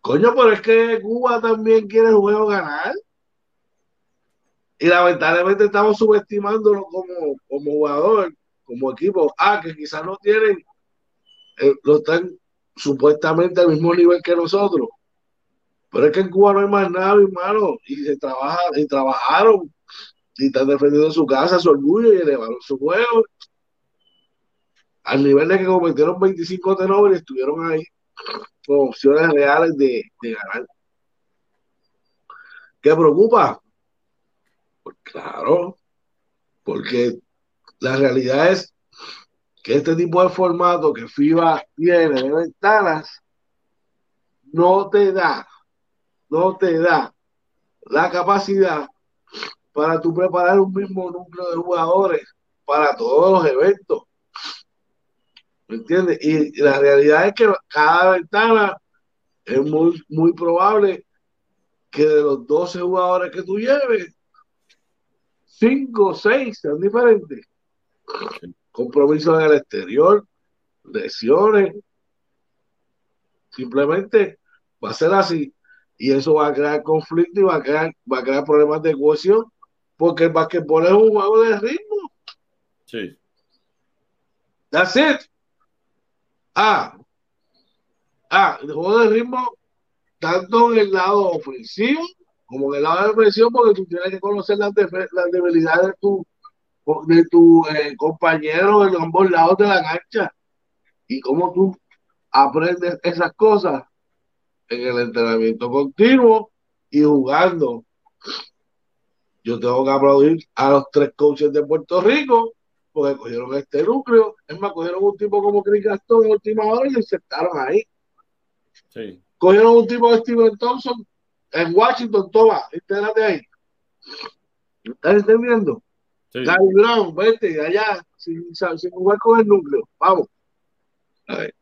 Coño, pero es que Cuba también quiere el juego ganar. Y lamentablemente estamos subestimándolo como, como jugador, como equipo. Ah, que quizás no tienen, eh, lo están supuestamente al mismo nivel que nosotros. Pero es que en Cuba no hay más nada, hermano. Y se trabaja, y trabajaron y están defendiendo su casa, su orgullo y elevaron su juego. Al nivel de que cometieron 25 tenores y estuvieron ahí con opciones reales de, de ganar. ¿Qué preocupa? Pues claro, porque la realidad es que este tipo de formato que FIBA tiene de ventanas no te da, no te da la capacidad para tú preparar un mismo núcleo de jugadores para todos los eventos. ¿Me entiendes? Y, la realidad es que cada ventana es muy, muy probable que de los 12 jugadores que tú lleves, 5 o 6 sean diferentes. Compromisos en el exterior, lesiones. Simplemente va a ser así. Y eso va a crear conflicto y va a crear, va a crear problemas de cohesión porque el basquetbol es un juego de ritmo. Sí. That's it. Ah, ah, el juego de ritmo, tanto en el lado ofensivo como en el lado de defensivo, porque tú tienes que conocer las, las debilidades de tu, de tu eh, compañero en ambos lados de la cancha y cómo tú aprendes esas cosas en el entrenamiento continuo y jugando. Yo tengo que aplaudir a los tres coaches de Puerto Rico porque cogieron este núcleo. Es más, cogieron un tipo como Chris Gastón en última hora y lo insertaron ahí. Sí. Cogieron un tipo de Steven Thompson en Washington, toma, de ahí. ¿Estás entendiendo? Sí. Gary Brown, vete allá, sin, sin jugar con el núcleo. Vamos. A ver.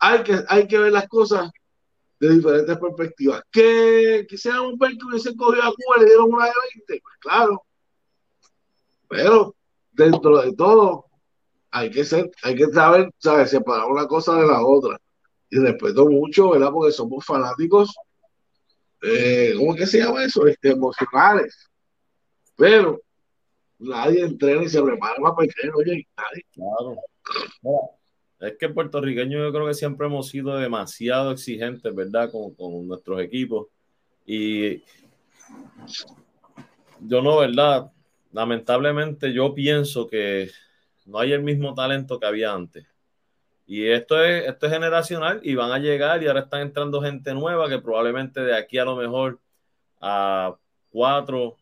Hay que, hay que ver las cosas de diferentes perspectivas. Que quisiéramos ver que hubiesen cogido a Cuba y le dieron una de 20, pues claro. Pero dentro de todo, hay que ser, hay que saber, ¿sabes? separar una cosa de la otra. Y respeto mucho, ¿verdad? Porque somos fanáticos, eh, ¿cómo que se llama eso? Este, emocionales. Pero nadie entrena y se prepara para perder, oye, nadie. Claro. Es que puertorriqueños yo creo que siempre hemos sido demasiado exigentes, ¿verdad? Con, con nuestros equipos. Y yo no, ¿verdad? Lamentablemente yo pienso que no hay el mismo talento que había antes. Y esto es, esto es generacional y van a llegar y ahora están entrando gente nueva que probablemente de aquí a lo mejor a cuatro,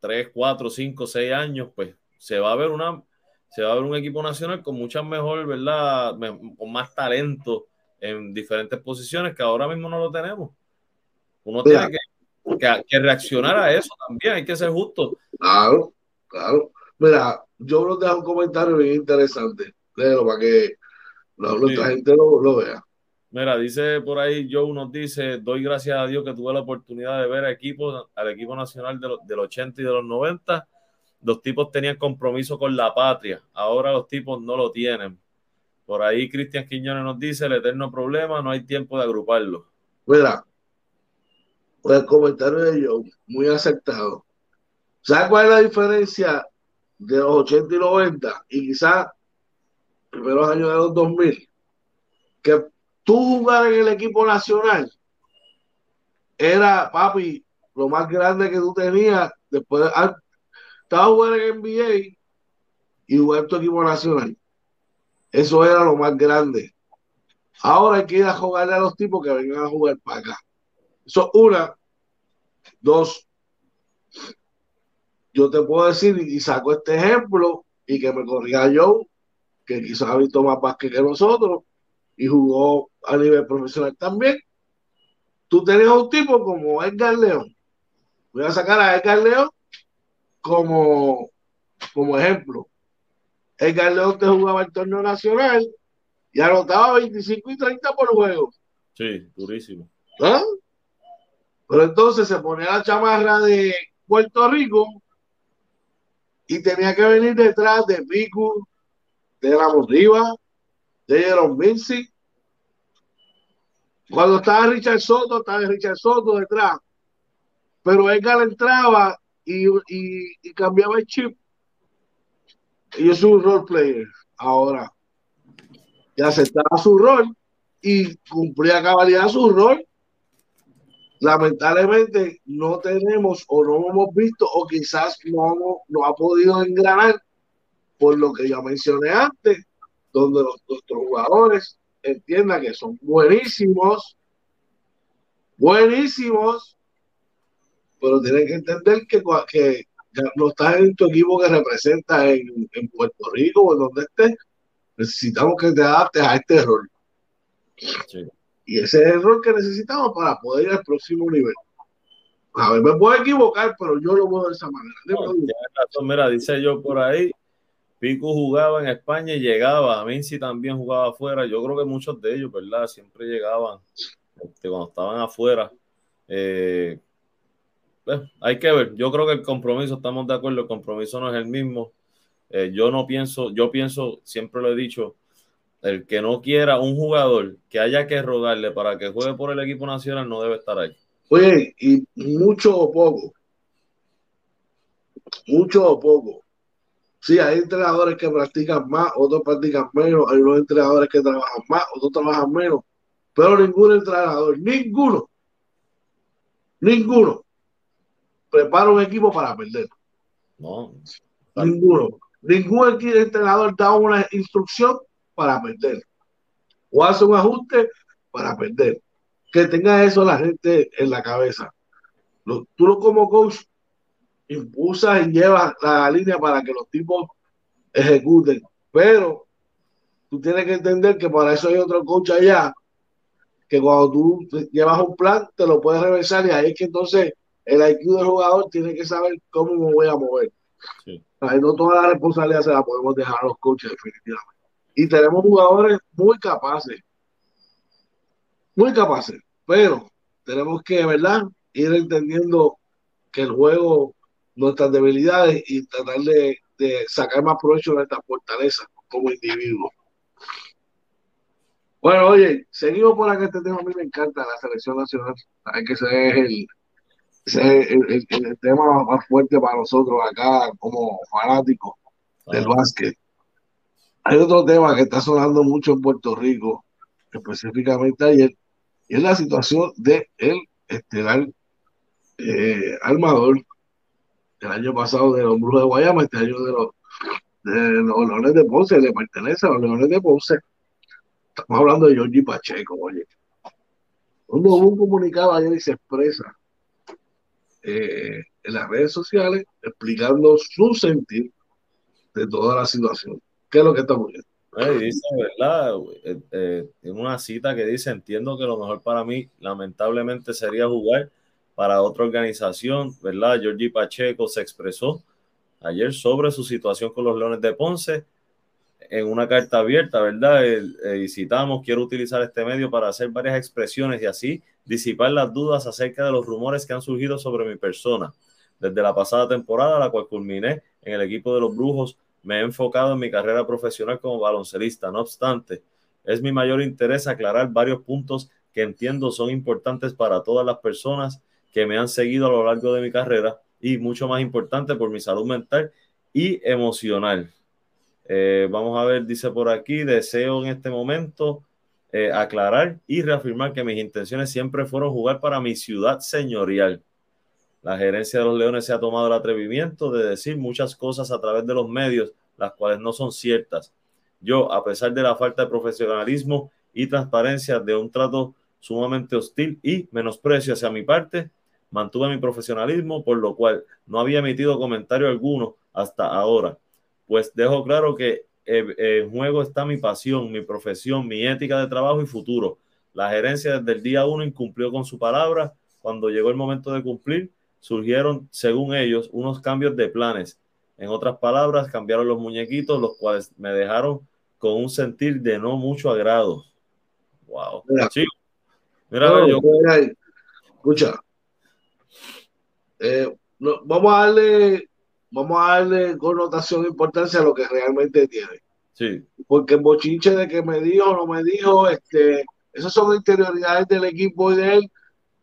tres, cuatro, cinco, seis años, pues se va a ver una, se va a ver un equipo nacional con muchas mejor, ¿verdad? Con más talento en diferentes posiciones que ahora mismo no lo tenemos. Uno tiene que, reaccionar a eso también, hay que ser justo. Claro, claro. Mira, yo les dejo un comentario bien interesante, léelo para que la, gente lo, vea. Mira, dice por ahí, Joe nos dice, doy gracias a Dios que tuve la oportunidad de ver equipo, al equipo nacional de del 80 y de los 90 los tipos tenían compromiso con la patria, ahora los tipos no lo tienen. Por ahí Cristian Quiñones nos dice, el eterno problema, no hay tiempo de agruparlo. Mira, el comentario de ellos, muy aceptado. ¿Sabes cuál es la diferencia de los 80 y 90 y quizás primeros años de los 2000? Que tú jugar en el equipo nacional era, papi, lo más grande que tú tenías después de, estaba jugando en NBA y jugar tu equipo nacional. Eso era lo más grande. Ahora hay que ir a jugarle a los tipos que vengan a jugar para acá. Eso una. Dos. Yo te puedo decir, y saco este ejemplo, y que me corriga yo, que quizás ha visto más básquet que nosotros. y jugó a nivel profesional también. Tú tenías un tipo como Edgar León. Voy a sacar a Edgar León como, como ejemplo. Edgar León te jugaba el torneo nacional y anotaba 25 y 30 por juego. Sí, durísimo. ¿Ah? Pero entonces se ponía la chamarra de Puerto Rico y tenía que venir detrás de Pico, de la Riva, de Jerome Vinci. Cuando estaba Richard Soto, estaba Richard Soto detrás. Pero Edgar entraba y, y, cambiaba el chip. Y yo soy un role player ahora. Y aceptaba su rol y cumplía cabalidad su rol. Lamentablemente no tenemos o no hemos visto o quizás no, no ha podido engranar por lo que ya mencioné antes, donde los, nuestros jugadores entiendan que son buenísimos, buenísimos, pero tienen que entender que, no estás en tu equipo que representa en, Puerto Rico o en donde estés, necesitamos que te adaptes a este rol. Y ese es el rol que necesitamos para poder ir al próximo nivel. A ver, me puedo equivocar, pero yo lo veo de esa manera. mira, dice yo por ahí, Pico jugaba en España y llegaba, Minci también jugaba afuera, yo creo que muchos de ellos, ¿verdad? Siempre llegaban este, cuando estaban afuera. Eh, pues, hay que ver, yo creo que el compromiso, estamos de acuerdo, el compromiso no es el mismo. Eh, yo no pienso, yo pienso, siempre lo he dicho, el que no quiera un jugador que haya que rogarle para que juegue por el equipo nacional no debe estar ahí. Oye, y mucho o poco, mucho o poco. Sí, hay entrenadores que practican más, otros practican menos, hay unos entrenadores que trabajan más, otros trabajan menos, pero ningún entrenador, ninguno, ninguno prepara un equipo para perder. No. Ninguno. Ningún entrenador da una instrucción para perder. O hace un ajuste para perder. Que tenga eso la gente en la cabeza. tú como coach impulsas y llevas la línea para que los tipos ejecuten. Pero tú tienes que entender que para eso hay otro coach allá que cuando tú llevas un plan te lo puedes reversar y ahí es que entonces el IQ del jugador tiene que saber cómo me voy a mover. no toda la responsabilidad se la podemos dejar a los coaches definitivamente. Y tenemos jugadores muy capaces, muy capaces, pero tenemos que, ¿verdad? Ir entendiendo que el juego, nuestras debilidades y tratar de, sacar más provecho de estas fortalezas como individuos. Bueno, oye, seguimos por acá este tema. A mí me encanta la selección nacional. Hay que ese es el, el, tema más fuerte para nosotros acá como fanáticos del básquet. Hay otro tema que está sonando mucho en Puerto Rico, específicamente ayer, y es la situación de el estelar eh, armador el año pasado de los Brujos de Guayama, este año de los, Leones de Ponce, le pertenece a los Leones de Ponce. Estamos hablando de Georgie Pacheco, oye. Cuando hubo un comunicado ayer y se expresa eh, en las redes sociales explicando su sentir de toda la situación. ¿Qué es lo que está ocurriendo? dice, ¿verdad? Eh, eh, en una cita que dice, entiendo que lo mejor para mí, lamentablemente, sería jugar para otra organización, ¿verdad? Georgie Pacheco se expresó ayer sobre su situación con los Leones de Ponce en una carta abierta, ¿verdad? y citamos, quiero utilizar este medio para hacer varias expresiones y así disipar las dudas acerca de los rumores que han surgido sobre mi persona. Desde la pasada temporada, la cual culminé en el equipo de los Brujos me he enfocado en mi carrera profesional como baloncelista. No obstante, es mi mayor interés aclarar varios puntos que entiendo son importantes para todas las personas que me han seguido a lo largo de mi carrera y mucho más importante por mi salud mental y emocional. Eh, vamos a ver, dice por aquí, deseo en este momento eh, aclarar y reafirmar que mis intenciones siempre fueron jugar para mi ciudad señorial. La gerencia de los Leones se ha tomado el atrevimiento de decir muchas cosas a través de los medios, las cuales no son ciertas. Yo, a pesar de la falta de profesionalismo y transparencia de un trato sumamente hostil y menosprecio hacia mi parte, mantuve mi profesionalismo, por lo cual no había emitido comentario alguno hasta ahora. Pues dejo claro que en juego está mi pasión, mi profesión, mi ética de trabajo y futuro. La gerencia desde el día uno incumplió con su palabra. Cuando llegó el momento de cumplir, surgieron, según ellos, unos cambios de planes. En otras palabras, cambiaron los muñequitos, los cuales me dejaron con un sentir de no mucho agrado. Wow. Mira, sí. Mira, yo... Escucha. Eh, vamos a darle vamos a darle connotación e importancia a lo que realmente tiene. Sí. Porque el bochinche de que me dijo no me dijo, este, esas son interioridades del equipo y de él,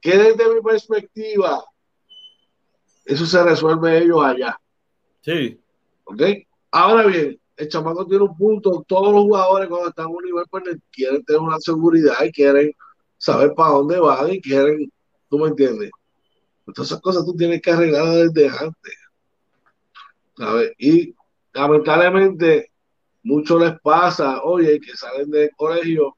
que desde mi perspectiva, eso se resuelve ellos allá. Sí. ¿Ok? Ahora bien, el chamaco tiene un punto. Todos los jugadores cuando están a un nivel, pues quieren tener una seguridad y quieren saber para dónde van y quieren, tú me entiendes. Todas esas cosas tú tienes que arreglar desde antes. ¿sabes? Y lamentablemente, mucho les pasa, oye, que salen del colegio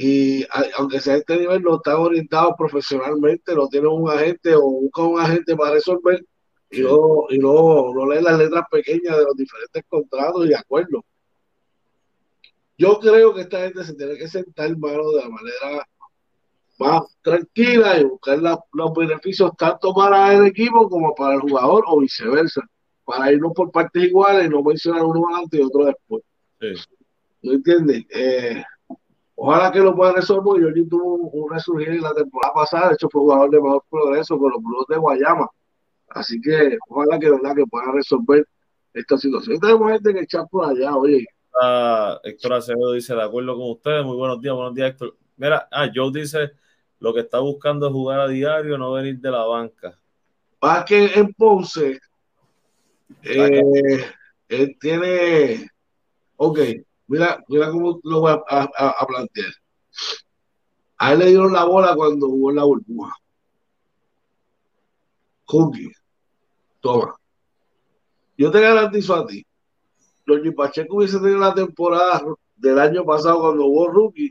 y aunque sea este nivel, no están orientados profesionalmente, no tienen un agente o buscan un agente para resolver y, no, y no, no leen las letras pequeñas de los diferentes contratos y acuerdos. Yo creo que esta gente se tiene que sentar, mano, de la manera más tranquila y buscar los beneficios tanto para el equipo como para el jugador o viceversa, para irnos por partes iguales y no mencionar uno antes y otro después. ¿No entiendes? Eh, ojalá que lo puedan resolver. Yo tuvo un resurgir en la temporada pasada, de hecho fue jugador de mejor progreso con los Blues de Guayama. Así que ojalá que verdad que puedan resolver esta situación. Tenemos gente que echar por allá, oye. Ah, Héctor Acevedo dice, de acuerdo con ustedes, muy buenos días, buenos días, Héctor. Mira, ah, Joe dice, lo que está buscando es jugar a diario, no venir de la banca. Para que en Ponce, eh, él tiene, ok, mira, mira cómo lo voy a, plantear. A él le dieron la bola cuando jugó en la burbuja. Cookie, toma. Yo te garantizo a ti, Jorge Pacheco hubiese tenido la temporada del año pasado cuando hubo rookie,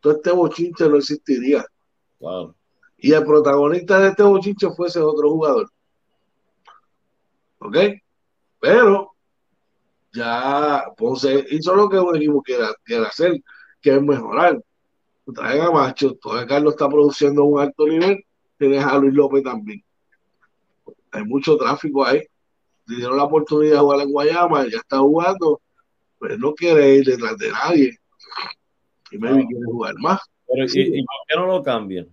todo este bochinche no existiría. Y el protagonista de este bochinche fuese otro jugador. ¿Ok? Pero ya Ponce hizo lo que un equipo quiere, hacer, que es mejorar. Traen a Macho, todavía Carlos está produciendo un alto nivel, tienes a Luis López también. Hay mucho tráfico ahí. Le dieron la oportunidad de jugar en Guayama, ya está jugando, pero no quiere ir detrás de nadie. Y maybe quiere jugar más. Pero ¿y, por qué no lo cambian?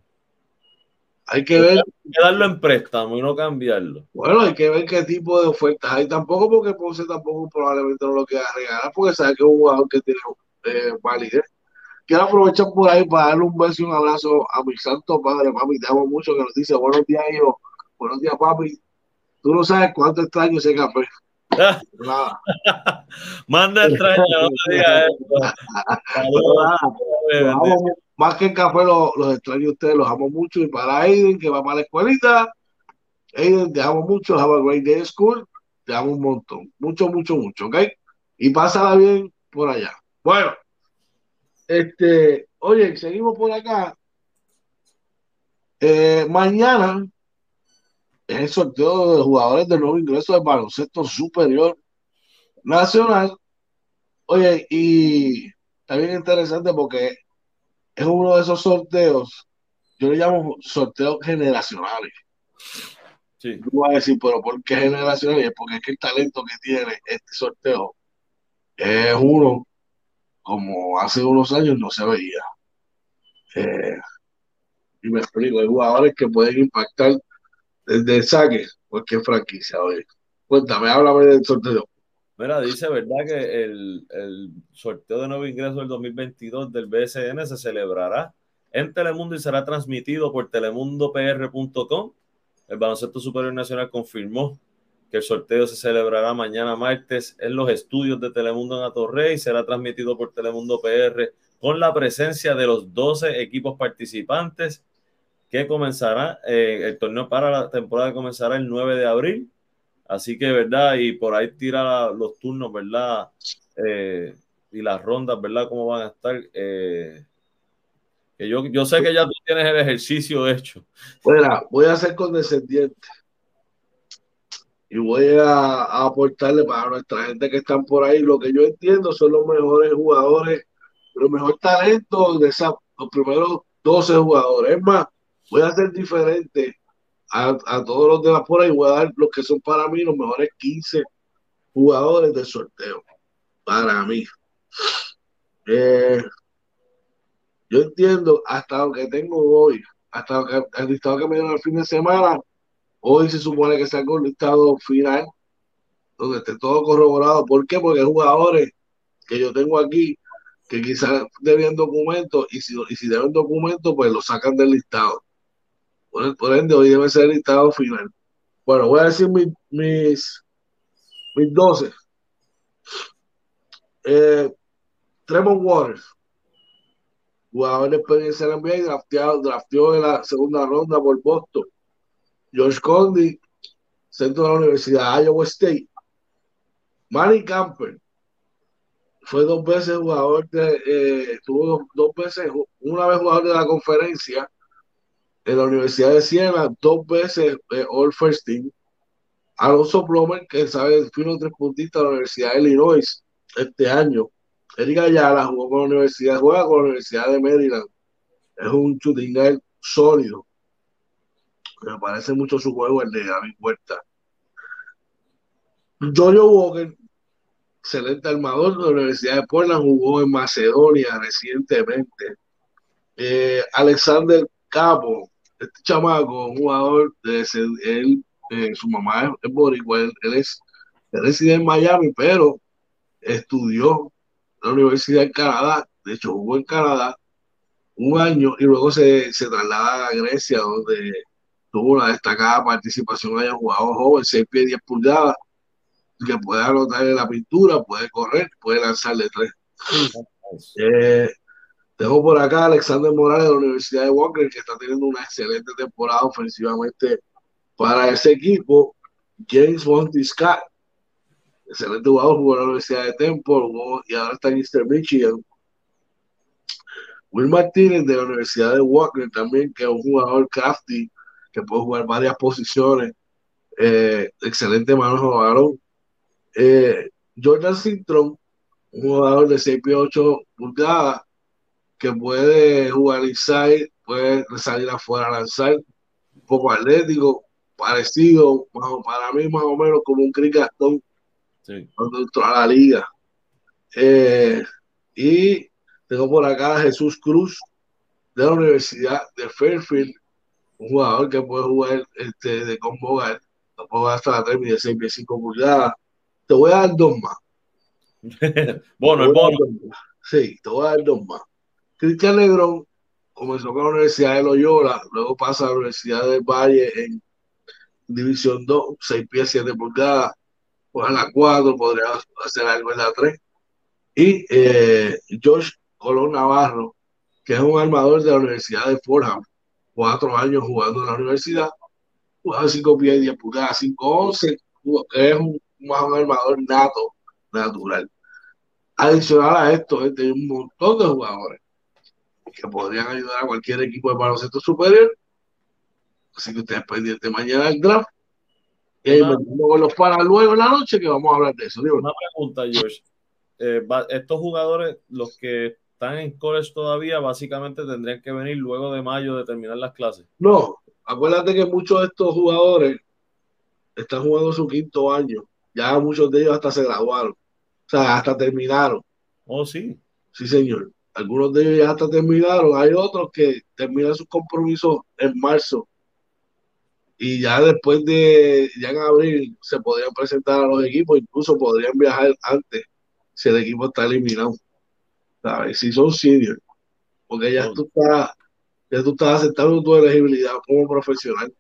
Hay que ver. Que darlo en préstamo y no cambiarlo. Bueno, hay que ver qué tipo de ofertas hay. Tampoco porque Ponce tampoco probablemente no lo quiera regalar, porque sabe que es un jugador que tiene eh, validez. Quiero aprovechar por ahí para darle un beso y un abrazo a mi santo padre, papi. Te amo mucho, que nos dice buenos días, hijo. Buenos días, papi. Tú no sabes cuánto extraño ese café. Manda extraño, no te digas más que el café los, extraño a ustedes, los amo mucho. Y para Aiden, que va para la escuelita, Aiden, te amo mucho. Have a great day school. Te amo un montón. Mucho, mucho, mucho, ¿ok? Y pásala bien por allá. Bueno, este, oye, seguimos por acá. Eh, mañana es el sorteo de jugadores de nuevo ingreso de baloncesto superior nacional. Oye, y está bien interesante porque es uno de esos sorteos, yo le llamo sorteos generacionales. Sí. Yo voy a decir, pero ¿por qué generacionales? Porque es que el talento que tiene este sorteo es uno como hace unos años no se veía. Eh, y me explico, hay jugadores que pueden impactar desde el saque cualquier franquicia. Oye. Cuéntame, háblame del sorteo. Mira, dice, ¿verdad? Que el, sorteo de nuevo ingreso del 2022 del BSN se celebrará en Telemundo y será transmitido por telemundopr.com. El Baloncesto Superior Nacional confirmó que el sorteo se celebrará mañana martes en los estudios de Telemundo en Atorrey y será transmitido por Telemundo PR con la presencia de los 12 equipos participantes que comenzará, eh, el torneo para la temporada comenzará el 9 de abril Así que, ¿verdad? Y por ahí tira los turnos, ¿verdad? Eh, y las rondas, ¿verdad? ¿Cómo van a estar? Eh, yo, yo sé que ya tú tienes el ejercicio hecho. Bueno, voy a ser condescendiente. y voy a, aportarle para nuestra gente que están por ahí. Lo que yo entiendo son los mejores jugadores, los mejores talentos de esa, los primeros 12 jugadores. Es más, voy a ser diferente a, todos los demás por ahí. Voy a dar los que son para mí los mejores 15 jugadores del sorteo. Para mí. Eh, yo entiendo hasta lo que tengo hoy, hasta el listado que me dieron el fin de semana, hoy se supone que salga un listado final donde esté todo corroborado. ¿Por qué? Porque hay jugadores que yo tengo aquí que quizás debían documentos y si, y si deben documentos, pues lo sacan del listado. Por, ende, hoy debe ser el listado final. Bueno, voy a decir mis, mis, mis 12. Eh, Tremont Waters, jugador de experiencia en la NBA, drafteó en la segunda ronda por Boston. George Condi, centro de la Universidad Iowa State. Manny Camper, fue dos veces jugador de, eh, tuvo dos, veces, una vez jugador de la conferencia en la Universidad de Siena, dos veces eh, All First Team. Alonso Plomer, que sabe, fino tres puntistas de la Universidad de Illinois este año. Eric Ayala jugó con la Universidad, juega con la Universidad de Maryland. Es un shooting sólido. Me parece mucho su juego el de David Huerta. Jojo Walker, excelente armador de la Universidad de Portland, jugó en Macedonia recientemente. Eh, Alexander Capo, este chamaco, un jugador de él, eh, su mamá es, boricua, él, es, reside en Miami, pero estudió en la Universidad de Canadá, de hecho jugó en Canadá un año y luego se, se traslada a Grecia, donde tuvo una destacada participación, haya jugado joven, 6 pies 10 pulgadas, que puede anotar en la pintura, puede correr, puede lanzarle tres. Eh, tengo por acá a Alexander Morales de la Universidad de Walker, que está teniendo una excelente temporada ofensivamente para ese equipo. James Montiscat, excelente jugador, jugó en la Universidad de Temple y ahora está en Eastern Michigan. Will Martínez de la Universidad de Walker también, que es un jugador crafty, que puede jugar varias posiciones. Eh, excelente manejo de balón. Eh, Jordan Sintron, un jugador de 6 pies 8 pulgadas, que puede jugar inside, puede salir afuera a lanzar, un poco atlético, parecido, para mí más o menos como un Chris Gastón cuando entró a la liga. Eh, y tengo por acá a Jesús Cruz de la Universidad de Fairfield, un jugador que puede jugar este, de combo puedo hasta la 3 de 6 pies 5 pulgadas te voy a dar dos más. bueno, el bono. Sí, te voy a dar dos más. Cristian Negrón comenzó con la Universidad de Loyola, luego pasa a la Universidad del Valle en División 2, 6 pies 7 pulgadas, pues a la 4 podría hacer algo en la 3. Y eh, George Colón Navarro, que es un armador de la Universidad de Fordham, cuatro años jugando en la universidad, jugaba 5 pies 10 pulgadas, 5'11, es un un armador nato, natural. Adicional a esto, hay un montón de jugadores que podrían ayudar a cualquier equipo de baloncesto superior. Así que ustedes pendientes mañana del draft. Y ahí con los para luego en la noche que vamos a hablar de eso. Una pregunta, George. Eh, estos jugadores, los que están en college todavía, básicamente tendrían que venir luego de mayo de terminar las clases. No, acuérdate que muchos de estos jugadores están jugando su quinto año ya muchos de ellos hasta se graduaron, o sea, hasta terminaron. Oh, sí. Sí, señor. Algunos de ellos ya hasta terminaron. Hay otros que terminan sus compromisos en marzo. Y ya después de, ya en abril, se podrían presentar a los equipos, incluso podrían viajar antes si el equipo está eliminado. ¿Sabes? Si son seniors. Porque ya oh. tú estás, ya tú estás aceptando tu elegibilidad como profesional.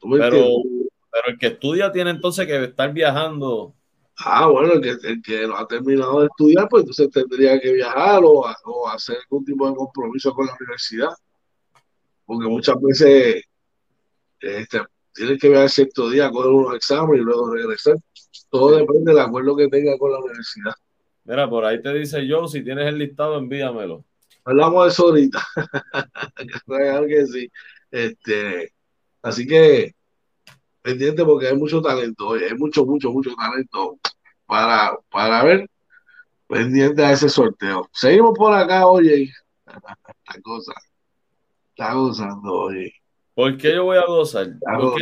Pero, pero el que estudia tiene entonces que estar viajando. Ah, bueno, el que, el que lo ha terminado de estudiar, pues entonces tendría que viajar o, o hacer algún tipo de compromiso con la universidad. Porque muchas veces este, tienen que viajar cierto día, coger unos exámenes y luego regresar. Todo depende del acuerdo que tenga con la universidad. Mira, por ahí te dice yo, si tienes el listado, envíamelo. Hablamos de eso ahorita. que sí. Este, así que pendiente porque hay mucho talento, hay mucho, mucho, mucho talento para, para ver pendiente a ese sorteo. Seguimos por acá, oye. La cosa. Está gozando, oye. ¿Por qué yo voy a gozar? Porque,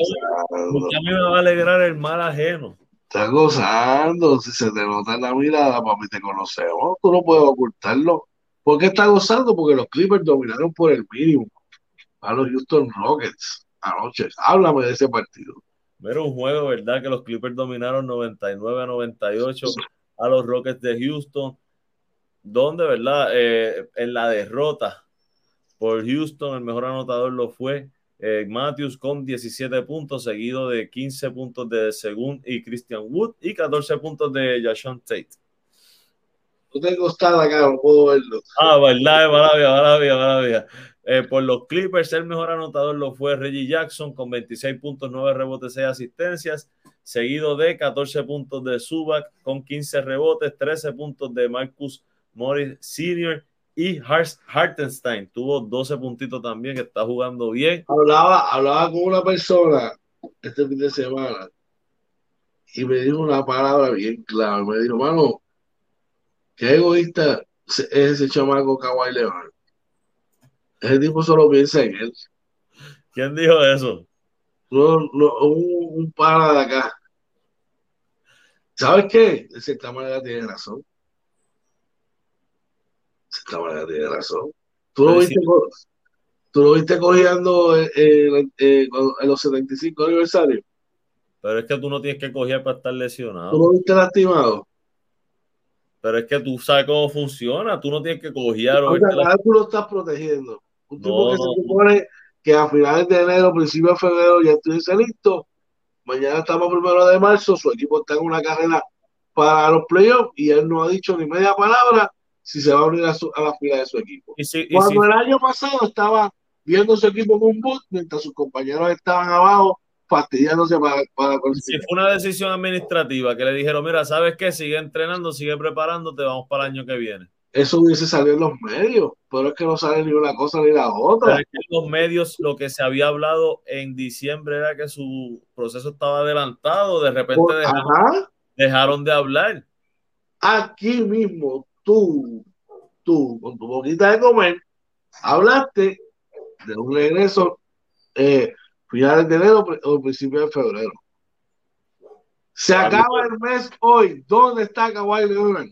porque, a mí me va a alegrar el mal ajeno. Está gozando, si se te nota en la mirada, papi, te conocemos, tú no puedes ocultarlo. ¿Por qué está gozando? Porque los Clippers dominaron por el mínimo a los Houston Rockets anoche. Háblame de ese partido. Era un juego, ¿verdad? Que los Clippers dominaron 99 a 98 a los Rockets de Houston, donde, ¿verdad? Eh, en la derrota por Houston, el mejor anotador lo fue eh, Matthews con 17 puntos, seguido de 15 puntos de Según y Christian Wood y 14 puntos de Jason Tate. No tengo acá, no puedo verlo. Ah, verdad, maravilla, maravilla, maravilla. Eh, por los Clippers, el mejor anotador lo fue Reggie Jackson con 26 puntos, 9 rebotes, 6 asistencias, seguido de 14 puntos de Zubac con 15 rebotes, 13 puntos de Marcus Morris Sr. y Hartenstein tuvo 12 puntitos también, que está jugando bien. Hablaba, hablaba con una persona este fin de semana y me dijo una palabra bien clara. Me dijo, mano, qué egoísta es ese chamaco Kawhi Leonard ese tipo solo piensa en él. ¿Quién dijo eso? No, no, un, un pana de acá. ¿Sabes qué? De cierta manera tiene razón. De cierta manera tiene razón. Tú lo, viste, tú lo viste cogiendo eh, eh, eh, en los 75 aniversarios. Pero es que tú no tienes que coger para estar lesionado. ¿Tú lo viste lastimado? Pero es que tú sabes cómo funciona. Tú no tienes que coger. O sea, tú lo estás protegiendo. Un tipo que se supone que a finales de enero, principios de febrero ya estuviese listo. Mañana estamos primero de marzo, su equipo está en una carrera para los playoffs y él no ha dicho ni media palabra si se va a unir a, la fila de su equipo. Cuando el año pasado estaba viendo su equipo con un boot, mientras sus compañeros estaban abajo fastidiándose para, para Si fue una decisión administrativa que le dijeron, mira, ¿sabes qué? Sigue entrenando, sigue preparándote, vamos para el año que viene eso hubiese salido en los medios, pero es que no sale ni una cosa ni la otra. en los medios lo que se había hablado en diciembre era que su proceso estaba adelantado, de repente dejaron, de hablar. Aquí mismo, tú, tú, con tu boquita de comer, hablaste de un regreso eh, finales de enero o principios de febrero. Se acaba el mes hoy. ¿Dónde está Kawhi Leonard?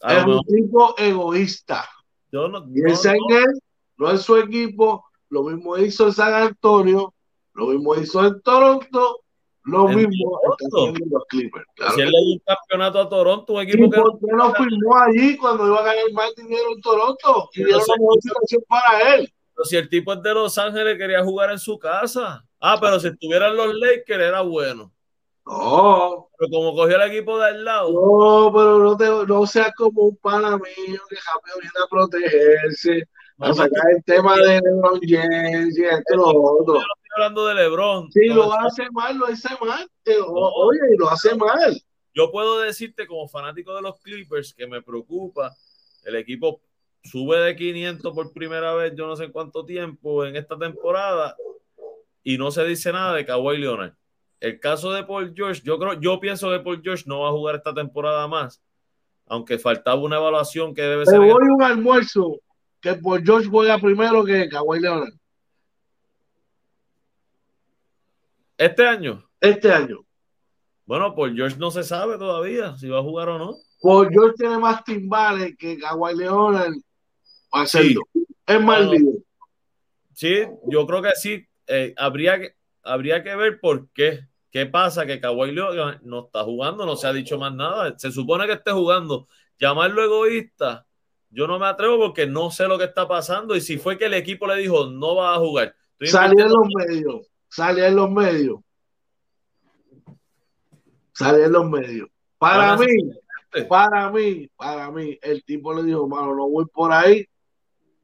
Es un tipo egoísta. Yo no, Piensa en él, no en su equipo. Lo mismo hizo en San Antonio, lo mismo hizo en Toronto, lo mismo los Clippers. si él le dio un campeonato a Toronto, un equipo que. ¿Por qué no firmó allí cuando iba a ganar más dinero en Toronto? Y dieron situación para él. Pero si el tipo es de Los Ángeles, quería jugar en su casa. Ah, pero si estuvieran los Lakers, era bueno. No. Pero como cogió el equipo de al lado. No, pero no, te, no seas como un pana mío que rápido viene a protegerse. a sacar el tema de LeBron James y esto lo otro. Yo estoy hablando de LeBron. Si lo hace mal, lo hace mal. Oye, lo hace mal. Yo puedo decirte como fanático de los Clippers que me preocupa el equipo sube de 500 por primera vez, yo no sé cuánto tiempo en esta temporada y no se dice nada de Kawhi Leonard. El caso de Paul George, yo creo, yo pienso que Paul George no va a jugar esta temporada más, aunque faltaba una evaluación que debe ser. Voy un almuerzo que Paul George juega primero que Kawhi Leonard. ¿Este año? Este año. Bueno, Paul George no se sabe todavía si va a jugar o no. Paul George tiene más timbales que Kawhi Leonard hacerlo. Es más Sí, yo creo que sí. Eh, habría que habría que ver por qué. ¿Qué pasa? Que Kawhi Leonard no está jugando, no se ha dicho más nada. Se supone que esté jugando. Llamarlo egoísta, yo no me atrevo porque no sé lo que está pasando. Y si fue que el equipo le dijo no va a jugar. Salió en los medios. Salió en los medios. Salió en los medios. Para mí, para mí, para mí, el tipo le dijo, mano, no voy por ahí,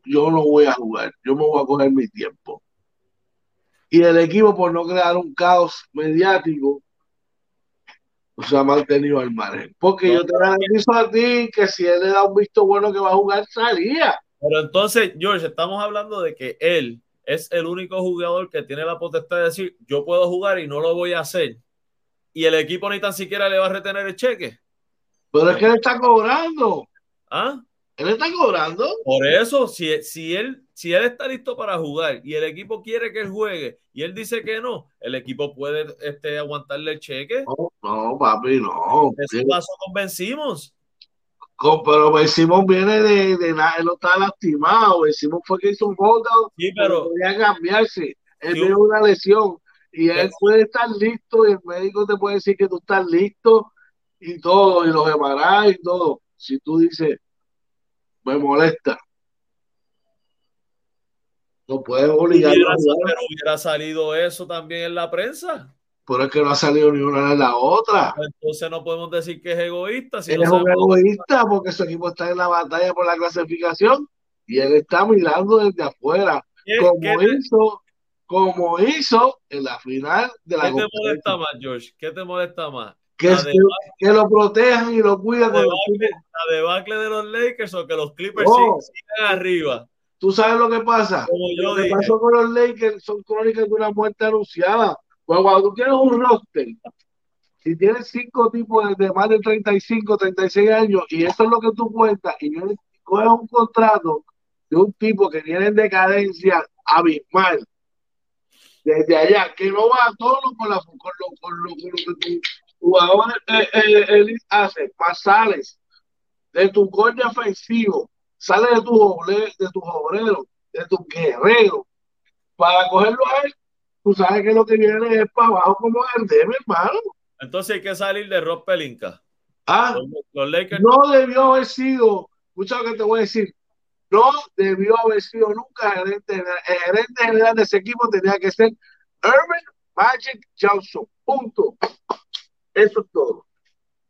yo no voy a jugar, yo me voy a coger mi tiempo y el equipo por no crear un caos mediático se ha mantenido al margen. Porque yo te garantizo a ti que si él le da un visto bueno que va a jugar, salía. Pero entonces, George, estamos hablando de que él es el único jugador que tiene la potestad de decir, yo puedo jugar y no lo voy a hacer. Y el equipo ni tan siquiera le va a retener el cheque. Pero es que él está cobrando. ¿Ah? Él está cobrando. Por eso, si, si, él, si él está listo para jugar y el equipo quiere que él juegue y él dice que no, el equipo puede este, aguantarle el cheque. No, no papi, no. Eso pasó con Ben Simmons. Con, pero Ben Simmons viene de, de nada, él no está lastimado. Ben Simmons fue que hizo un holdout. Sí, pero. Podía cambiarse. Él tiene una lesión y él puede estar listo y el médico te puede decir que tú estás listo y todo, y los llamará y todo. Si tú dices, me molesta. No puedes obligar Hubiera, pero hubiera salido eso también en la prensa. Pero es que no ha salido ni una ni la otra. Entonces no podemos decir que es egoísta. Si él no es un egoísta porque su equipo está en la batalla por la clasificación y él está mirando desde afuera. ¿Qué- como te- hizo, como hizo en la final de la ¿Qué te molesta más, George? ¿Qué te molesta más? que, debacle, que lo protejan y lo cuidan la debacle- equipos. la debacle de los Lakers o que los Clippers sigan, sigan arriba. Tú sabes lo que pasa. Lo que pasó con los Lakers son crónicas de una muerte anunciada. Pues cuando tú tienes un roster, si tienes cinco tipos de, más de 35, 36 años, y eso es lo que tú cuentas, y coges un contrato de un tipo que viene en decadencia abismal, desde allá, que no va a tono con, la, con, lo, con, lo, con lo que tu jugador eh, eh, elite hace, más sales de tu corte ofensivo, sales de tus oble- de tus obreros, de tus guerreros, para cogerlo a él, tú sabes que lo que viene es para abajo como el de mi hermano. Entonces hay que salir de Rob Pelinka. Ah, Los, los no debió haber sido, escucha lo que te voy a decir, no debió haber sido nunca gerente, general. el gerente general de ese equipo tenía que ser Urban Magic Johnson, punto. Eso es todo.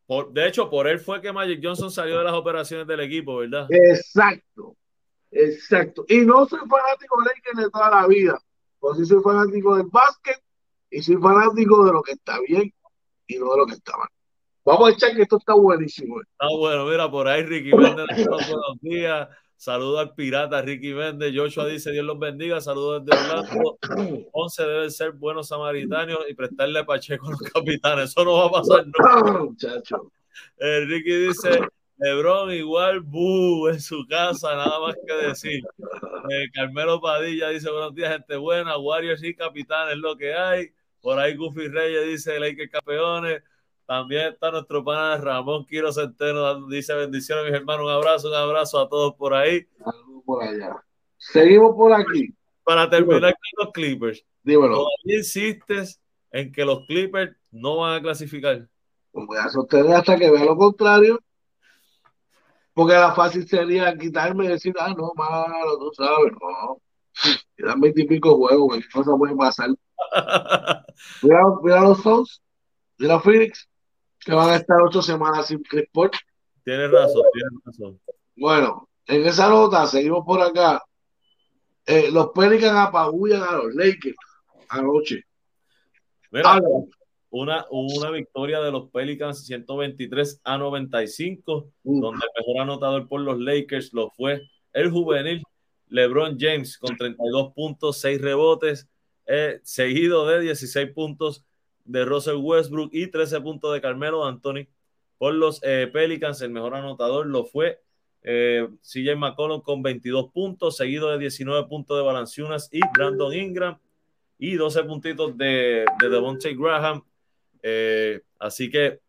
Por- de hecho, por él fue que Magic Johnson salió de las operaciones del equipo, ¿verdad? Exacto, exacto. Y no soy fanático de Lakers de toda la vida, pues sí soy fanático del básquet y soy fanático de lo que está bien y no de lo que está mal. Vamos a echar que esto está buenísimo. Está bueno, mira, por ahí Ricky da buenos días. Saludo al pirata Ricky Méndez. Joshua dice: Dios los bendiga. Saludos desde Orlando. 11 deben ser buenos samaritanos y prestarle a Pacheco a los capitanes. Eso no va a pasar nunca. Eh, Ricky dice: Lebron igual, bu, en su casa, nada más que decir. Eh, Carmelo Padilla dice: Buenos días, gente buena. Warriors y capitanes, lo que hay. Por ahí Goofy Reyes dice: Lakers campeones. También está nuestro pana Ramón Quiro Centeno, dice bendiciones, mis hermanos. Un abrazo, un abrazo a todos por ahí. Por allá. Seguimos por aquí. Para terminar con los Clippers, Dímelo. ¿todavía insistes en que los Clippers no van a clasificar? Pues voy a sostener hasta que vea lo contrario. Porque la fácil sería quitarme y decir, ah, no, malo, tú sabes, no. Quedan veintipico juegos, cualquier cosa puede pasar. Mira, mira los Suns, mira Phoenix, que van a estar ocho semanas sin Chris Paul. Tienes razón, tienes razón. Bueno, en esa nota, seguimos por acá. Eh, los Pelicans apabullan a los Lakers anoche. Mira, una, una victoria de los Pelicans 123 a 95, Mm. donde el mejor anotador por los Lakers lo fue el juvenil LeBron James con 32 puntos, 6 rebotes, eh, seguido de 16 puntos de Russell Westbrook y 13 puntos de Carmelo Anthony. Por los eh, Pelicans, el mejor anotador lo fue eh, CJ McCollum con 22 puntos, seguido de 19 puntos de Valanciunas y Brandon Ingram y 12 puntitos de, de Devontae Graham. Eh, así que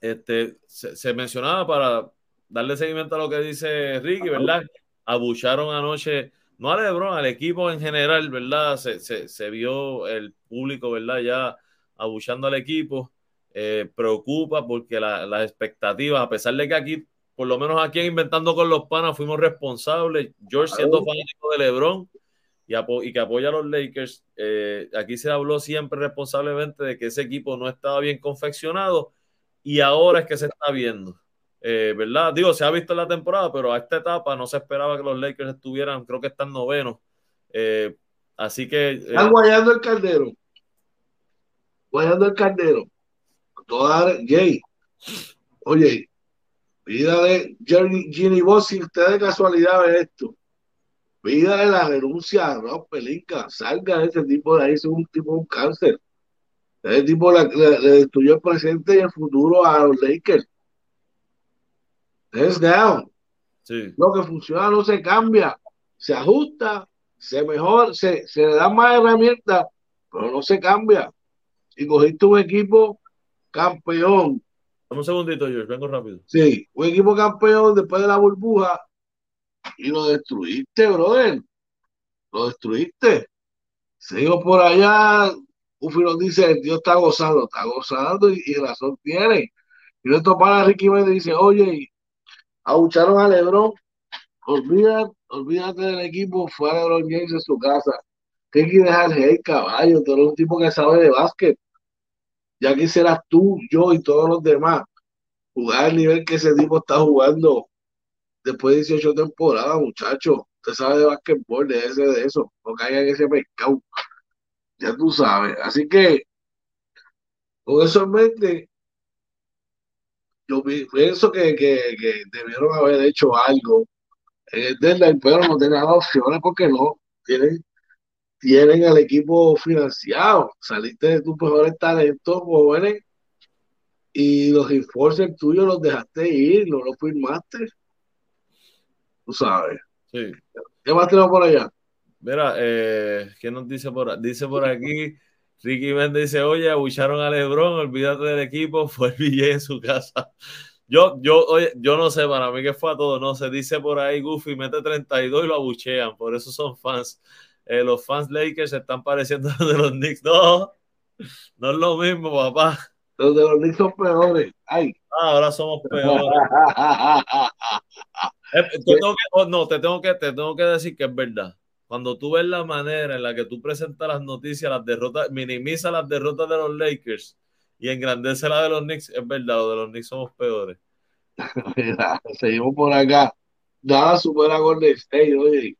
este, se, se mencionaba para darle seguimiento a lo que dice Ricky, ¿verdad? Abucharon anoche, no a LeBron, al equipo en general, ¿verdad? Se, se, se vio el público, ¿verdad? Ya abuchando al equipo. Eh, preocupa porque la- las expectativas, a pesar de que aquí, por lo menos aquí en Inventando con los Panas, fuimos responsables. George siendo fanático de LeBron y, y que apoya a los Lakers, eh, aquí se habló siempre responsablemente de que ese equipo no estaba bien confeccionado y ahora es que se está viendo. Eh, ¿Verdad? Digo, se ha visto en la temporada, pero a esta etapa no se esperaba que los Lakers estuvieran, creo que están novenos. Eh, así que Están guayando el caldero. Guayando el caldero. Toda Jay. Oye, vida de Ginny Boss, si usted de casualidad ve esto. Vida de la renuncia, no, Pelinka, salga de ese tipo de ahí, es un tipo de un cáncer. Ese tipo le, le- le destruyó el presente y el futuro a los Lakers. Hands down. Sí, Lo que funciona no se cambia, se ajusta, se mejora, se, se le dan más herramientas, pero no se cambia. Y cogiste un equipo campeón, dame un segundito, George, vengo rápido. sí, un equipo campeón después de la burbuja y lo destruiste, brother. Lo destruiste. Sigo por allá, Ufi nos dice, el Dios está gozando, está gozando y, y razón tiene. Y nuestro pana Ricky Méndez dice, oye, abucharon a Lebron, olvídate, olvídate del equipo, fue a Lebron James en su casa. ¿Qué quieres hey, caballo? Tú eres un tipo que sabe de básquet. Ya quisieras tú, yo y todos los demás jugar al nivel que ese tipo está jugando después de 18 temporadas, muchacho. Usted sabe de básquetbol, de ese, de eso. No caiga en ese pescado. Ya tú sabes. Así que, con eso en mente, yo pi- pienso que, que, que debieron haber hecho algo en el deadline, pero no tenían opciones porque no. Tienen, tienen al equipo financiado. Saliste de tus mejores talentos jóvenes y los enforcers tuyos los dejaste ir, no los firmaste. Tú sabes. Sí. ¿Qué más tenemos por allá? Mira, eh, ¿qué nos dice por, dice por aquí? Ricky Méndez dice, oye, abucharon a Lebron, olvídate del equipo, fue el BJ en su casa. Yo, yo, oye, yo no sé, para mí que fue a todo, no se dice por ahí, Goofy mete 32 y lo abuchean, por eso son fans. Eh, los fans Lakers se están pareciendo a los de los Knicks. No, no es lo mismo, papá. Los de los Knicks son peores. Ay. Ah, ahora somos peores. Eh, te tengo que- oh, no, te tengo que, te tengo que decir que es verdad. Cuando tú ves la manera en la que tú presentas las noticias, las derrotas, minimiza las derrotas de los Lakers y engrandece la de los Knicks, es verdad, los de los Knicks somos peores. Mira, seguimos por acá. Nada supera Golden State, oye.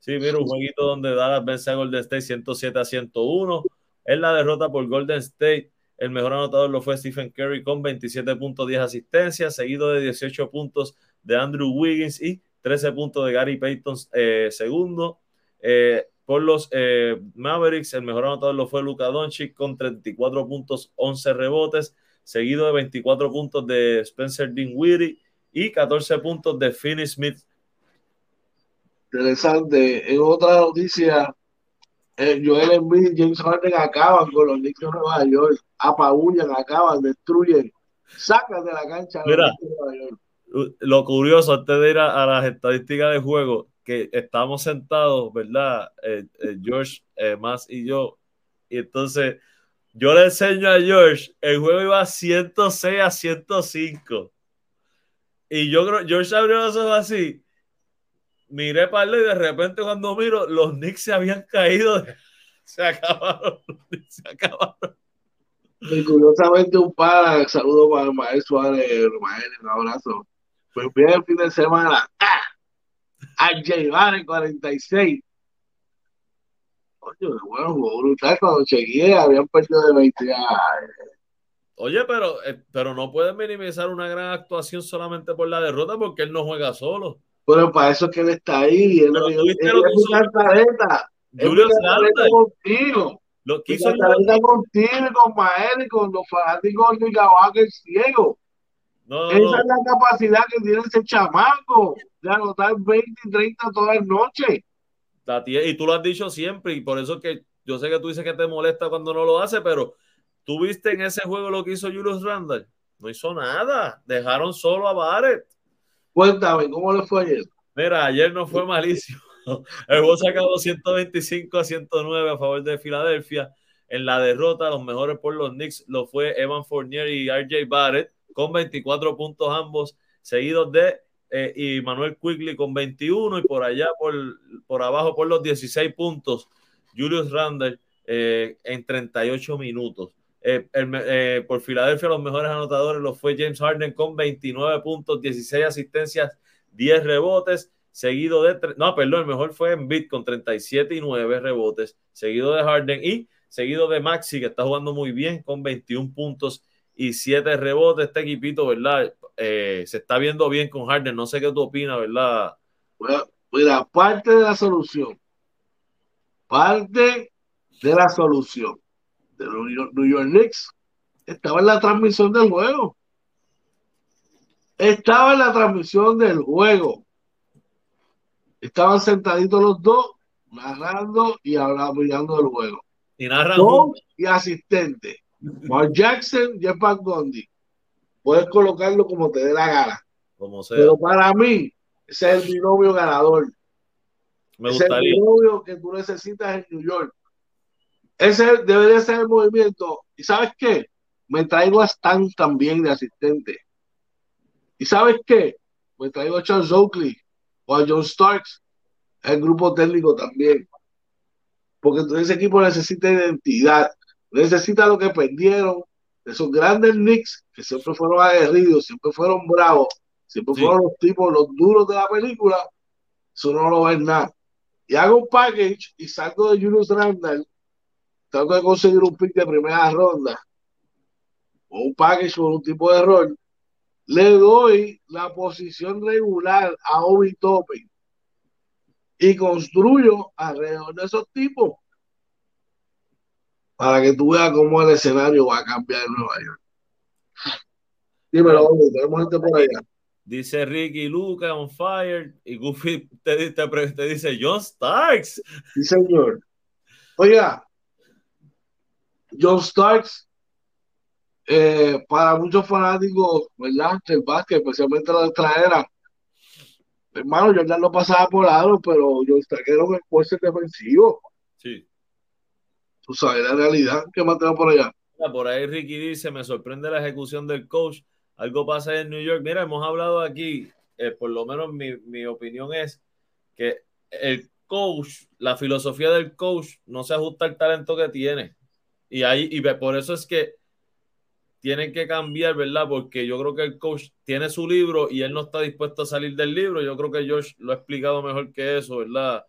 Sí, mira, un jueguito donde Dallas vence a Golden State 107 a 101. En la derrota por Golden State, el mejor anotador lo fue Stephen Curry con 27 puntos, 10 asistencias, seguido de 18 puntos de Andrew Wiggins y 13 puntos de Gary Payton eh, segundo. Eh, por los eh, Mavericks, el mejor anotador lo fue Luka Doncic con 34 puntos, 11 rebotes, seguido de 24 puntos de Spencer Dinwiddie y 14 puntos de Finney Smith. Interesante. En otra noticia, eh, Joel Embiid y James Harden acaban con los Knicks de Nueva York. Apabullan, acaban, destruyen. Sacan de la cancha a los Mira. Knicks de Nueva York. lo curioso antes de ir a, a las estadísticas de juego, que estamos sentados, ¿verdad? Eh, eh, George, eh, más y yo. Y entonces yo le enseño a George, el juego iba 106 a 105. Y yo creo, George abrió los ojos así. Miré para él y de repente cuando miro, los Knicks se habían caído. Se acabaron, se acabaron. Y curiosamente, un par, saludo para el maestro Suárez, Mael, un abrazo. Pues viene el fin de semana. ¡Ah! RJ Barrett, 46. Coño, bueno, jugó brutal. Cuando chequeé, habían perdido de 20. Ay, Oye, pero, eh, pero no puedes minimizar una gran actuación solamente por la derrota porque él no juega solo. Pero para eso es que él está ahí. Él, él- él que es hizo cantareta. Cantareta Randle. contigo. Lo que hizo cantareta contigo y con Mael y con los fanáticos de Nicaragua, el ciego. No, Esa no. es la capacidad que tiene ese chamaco de anotar 20 y 30 todas las noches. La y tú lo has dicho siempre, y por eso es que yo sé que tú dices que te molesta cuando no lo hace, pero tú viste en ese juego lo que hizo Julius Randle. No hizo nada. Dejaron solo a Barrett. Cuéntame, ¿cómo le fue ayer? Mira, ayer no fue malísimo. El se acabó 125 a 109 a favor de Filadelfia. En la derrota, los mejores por los Knicks lo fue Evan Fournier y RJ Barrett con 24 puntos ambos, seguidos de eh, y Manuel Quigley con 21 y por allá por, por abajo por los 16 puntos Julius Randle eh, en 38 minutos. Eh, eh, por Filadelfia los mejores anotadores los fue James Harden con 29 puntos, 16 asistencias, 10 rebotes, seguido de... No, perdón, el mejor fue Embiid con 37 y 9 rebotes, seguido de Harden y seguido de Maxi que está jugando muy bien con 21 puntos y 7 rebotes. Este equipito, ¿verdad? Eh, se está viendo bien con Harden. No sé qué tú opinas, ¿verdad? Mira, parte de la solución, parte de la solución de los New York Knicks estaba en la transmisión del juego. Estaba en la transmisión del juego. Estaban sentaditos los dos, narrando y hablando, mirando el juego. Y narran y asistente. Mark Jackson, Jeff Van Gundy. Puedes colocarlo como te dé la gana. Como sea. Pero para mí, ese es el binomio ganador. Me ese es el gustaría. binomio que tú necesitas en New York. Ese debería ser el movimiento. ¿Y sabes qué? Me traigo a Stan también de asistente. ¿Y sabes qué? Me traigo a Charles Oakley o a John Starks, el grupo técnico también. Porque ese equipo necesita identidad, necesita lo que perdieron de esos grandes Knicks que siempre fueron aguerridos, siempre fueron bravos, siempre Sí. fueron los tipos, los duros de la película. Eso no lo ven nada. Y hago un package y salgo de Julius Randall, tengo que conseguir un pick de primera ronda o un package con un tipo de rol. Le doy la posición regular a Obi Topping y construyo alrededor de esos tipos para que tú veas cómo el escenario va a cambiar en Nueva York. Dímelo, Obi, tenemos gente por allá. Dice Ricky Luca on fire y Goofy te, te, te dice John Starks. Sí, señor. Oiga, John Starks, eh, para muchos fanáticos, ¿verdad? Del básquet, especialmente la extranjera, hermano, Jordan lo pasaba por lado, pero John Starks era un esfuerzo defensivo. Sí. Tú sabes la realidad que más tenemos por allá. Por ahí Ricky dice, me sorprende la ejecución del coach. Algo pasa en New York. Mira, hemos hablado aquí, eh, por lo menos mi, mi opinión es que el coach, la filosofía del coach no se ajusta al talento que tiene. Y ahí, y por eso es que tienen que cambiar, ¿verdad? Porque yo creo que el coach tiene su libro y él no está dispuesto a salir del libro. Yo creo que Josh lo ha explicado mejor que eso, ¿verdad?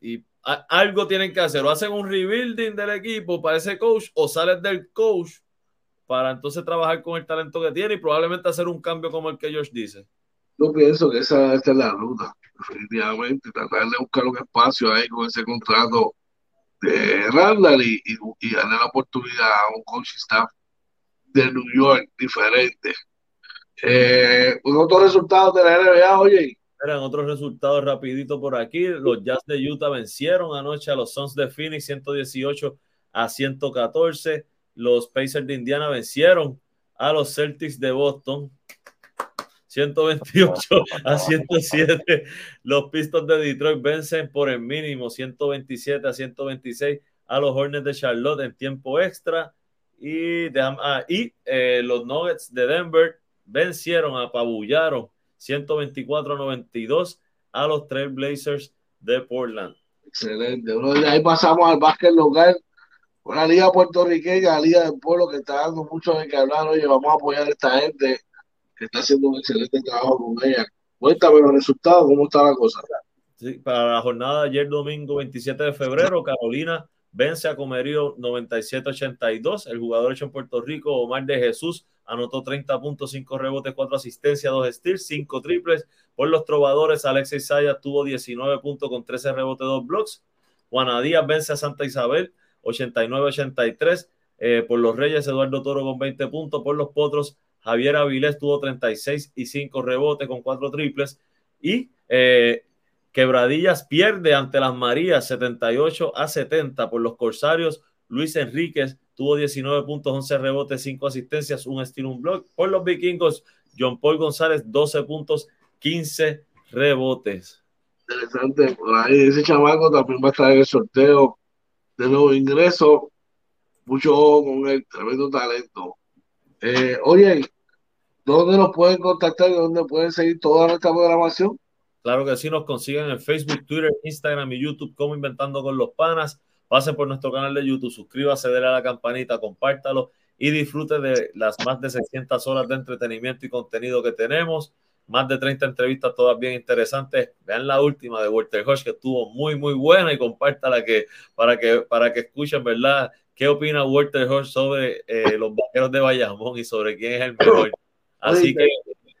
Y algo tienen que hacer. O hacen un rebuilding del equipo para ese coach o sales del coach para entonces trabajar con el talento que tiene y probablemente hacer un cambio como el que Josh dice. Yo pienso que esa es la ruta, definitivamente. Tratar de buscar un espacio ahí con ese contrato de Randall y, y, y darle la oportunidad a un coach de New York diferente. Eh, otros resultados de la NBA, oye. Eran otros resultados rapidito por aquí. Los Jazz de Utah vencieron anoche a los Suns de Phoenix 118 a 114. Los Pacers de Indiana vencieron a los Celtics de Boston 128 a 107. Los Pistons de Detroit vencen por el mínimo 127 a 126 a los Hornets de Charlotte en tiempo extra. Y, de, ah, y eh, los Nuggets de Denver vencieron, apabullaron 124 a 92 a los Trailblazers de Portland. Excelente. Ahí pasamos al básquet local, una liga puertorriqueña, la liga del pueblo que está dando mucho de que hablar. Oye, vamos a apoyar a esta gente que está haciendo un excelente trabajo con ella. Cuéntame los resultados, cómo está la cosa. Sí, para la jornada de ayer domingo 27 de febrero, Carolina vence a Comerío 97-82. El jugador hecho en Puerto Rico, Omar de Jesús, anotó 30 puntos, 5 rebotes, 4 asistencias, 2 steals, 5 triples. Por los trovadores, Alexis Sayas tuvo 19 puntos con 13 rebotes, 2 blocks. Juana Díaz vence a Santa Isabel 89-83. Eh, por los Reyes, Eduardo Toro con 20 puntos. Por los Potros, Javier Avilés tuvo 36 y 5 rebotes con 4 triples. Y eh, Quebradillas pierde ante las Marías 78 a 70 por los Corsarios. Luis Enríquez tuvo 19 puntos, 11 rebotes, 5 asistencias, un estilo, un block. Por los vikingos, John Paul González, 12 puntos, 15 rebotes. Interesante, por ahí ese chamaco también va a estar en el sorteo de nuevo ingreso. Mucho ojo con él, tremendo talento. Eh, oye, ¿dónde nos pueden contactar y dónde pueden seguir toda nuestra programación? Claro que sí, nos consiguen en Facebook, Twitter, Instagram y YouTube como Inventando con los Panas. Pasen por nuestro canal de YouTube, suscríbase, denle a la campanita, compártalo y disfrute de las más de 600 horas de entretenimiento y contenido que tenemos. Más de 30 entrevistas, todas bien interesantes. Vean la última de Walter Hodge, que estuvo muy, muy buena y compártala que, para, que, para que escuchen, ¿verdad? ¿Qué opina Walter Hodge sobre eh, los vaqueros de Bayamón y sobre quién es el mejor? Así Oye, que.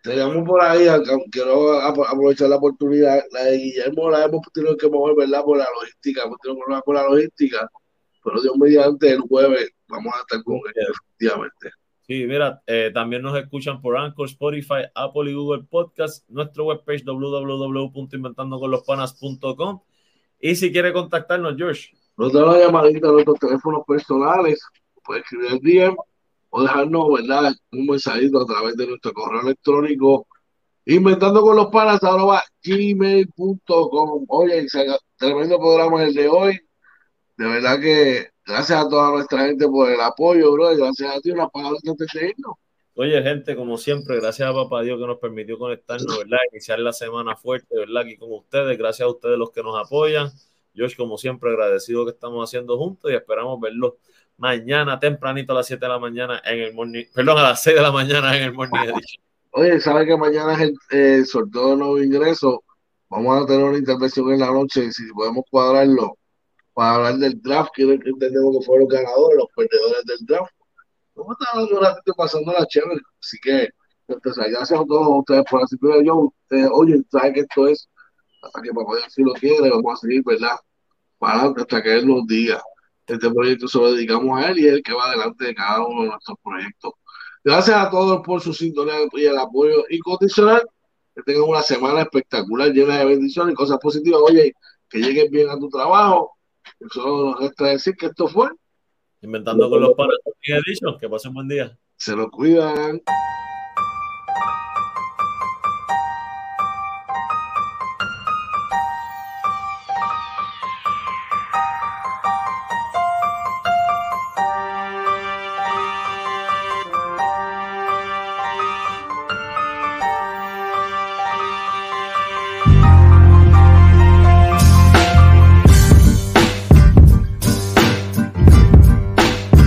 Tenemos por ahí, quiero aprovechar la oportunidad, la de Guillermo la hemos tenido que mover, ¿verdad? Por la logística, hemos tenido que por la logística, pero Dios mediante el jueves vamos a estar con él, efectivamente. Sí, mira, eh, también nos escuchan por Anchor, Spotify, Apple y Google Podcast, nuestro webpage www.inventandoconlospanas.com. Y si quiere contactarnos, George. Nos da una llamadita a nuestros teléfonos personales, puede escribir el DM o dejarnos, ¿verdad? Un mensajito a través de nuestro correo electrónico inventando con los panas gmail.com. Oye, tremendo programa el de hoy. De verdad que Gracias a toda nuestra gente por el apoyo, bro. Gracias a ti, una palabra antes de irnos. Oye, gente, como siempre, gracias a Papá Dios que nos permitió conectarnos, ¿verdad? Iniciar la semana fuerte, ¿verdad? Aquí con ustedes, gracias a ustedes los que nos apoyan. Josh, como siempre, agradecido que estamos haciendo juntos y esperamos verlos mañana tempranito a las 7 de la mañana en el morning, perdón, a las 6 de la mañana en el morning edition. Oye, ¿sabe que mañana es el sorteo de nuevo ingreso? Vamos a tener una intervención en la noche si podemos cuadrarlo para hablar del draft, que entendemos que fueron los ganadores, los perdedores del draft. Vamos a estar un ratito pasando la chévere, así que entonces, gracias a todos ustedes por asistir yo. Ustedes, oye, saben que esto es hasta que papá Dios si lo quiere, vamos a seguir, ¿verdad? Para hasta que Él nos diga. Este proyecto se lo dedicamos a Él y Él que va adelante de cada uno de nuestros proyectos. Gracias a todos por su sintonía y el apoyo incondicional. Que tengan una semana espectacular, llena de bendiciones y cosas positivas. Oye, que lleguen bien a tu trabajo Solo nos resta decir que esto fue Inventando con los panas. Que pasen buen día. Se lo cuidan.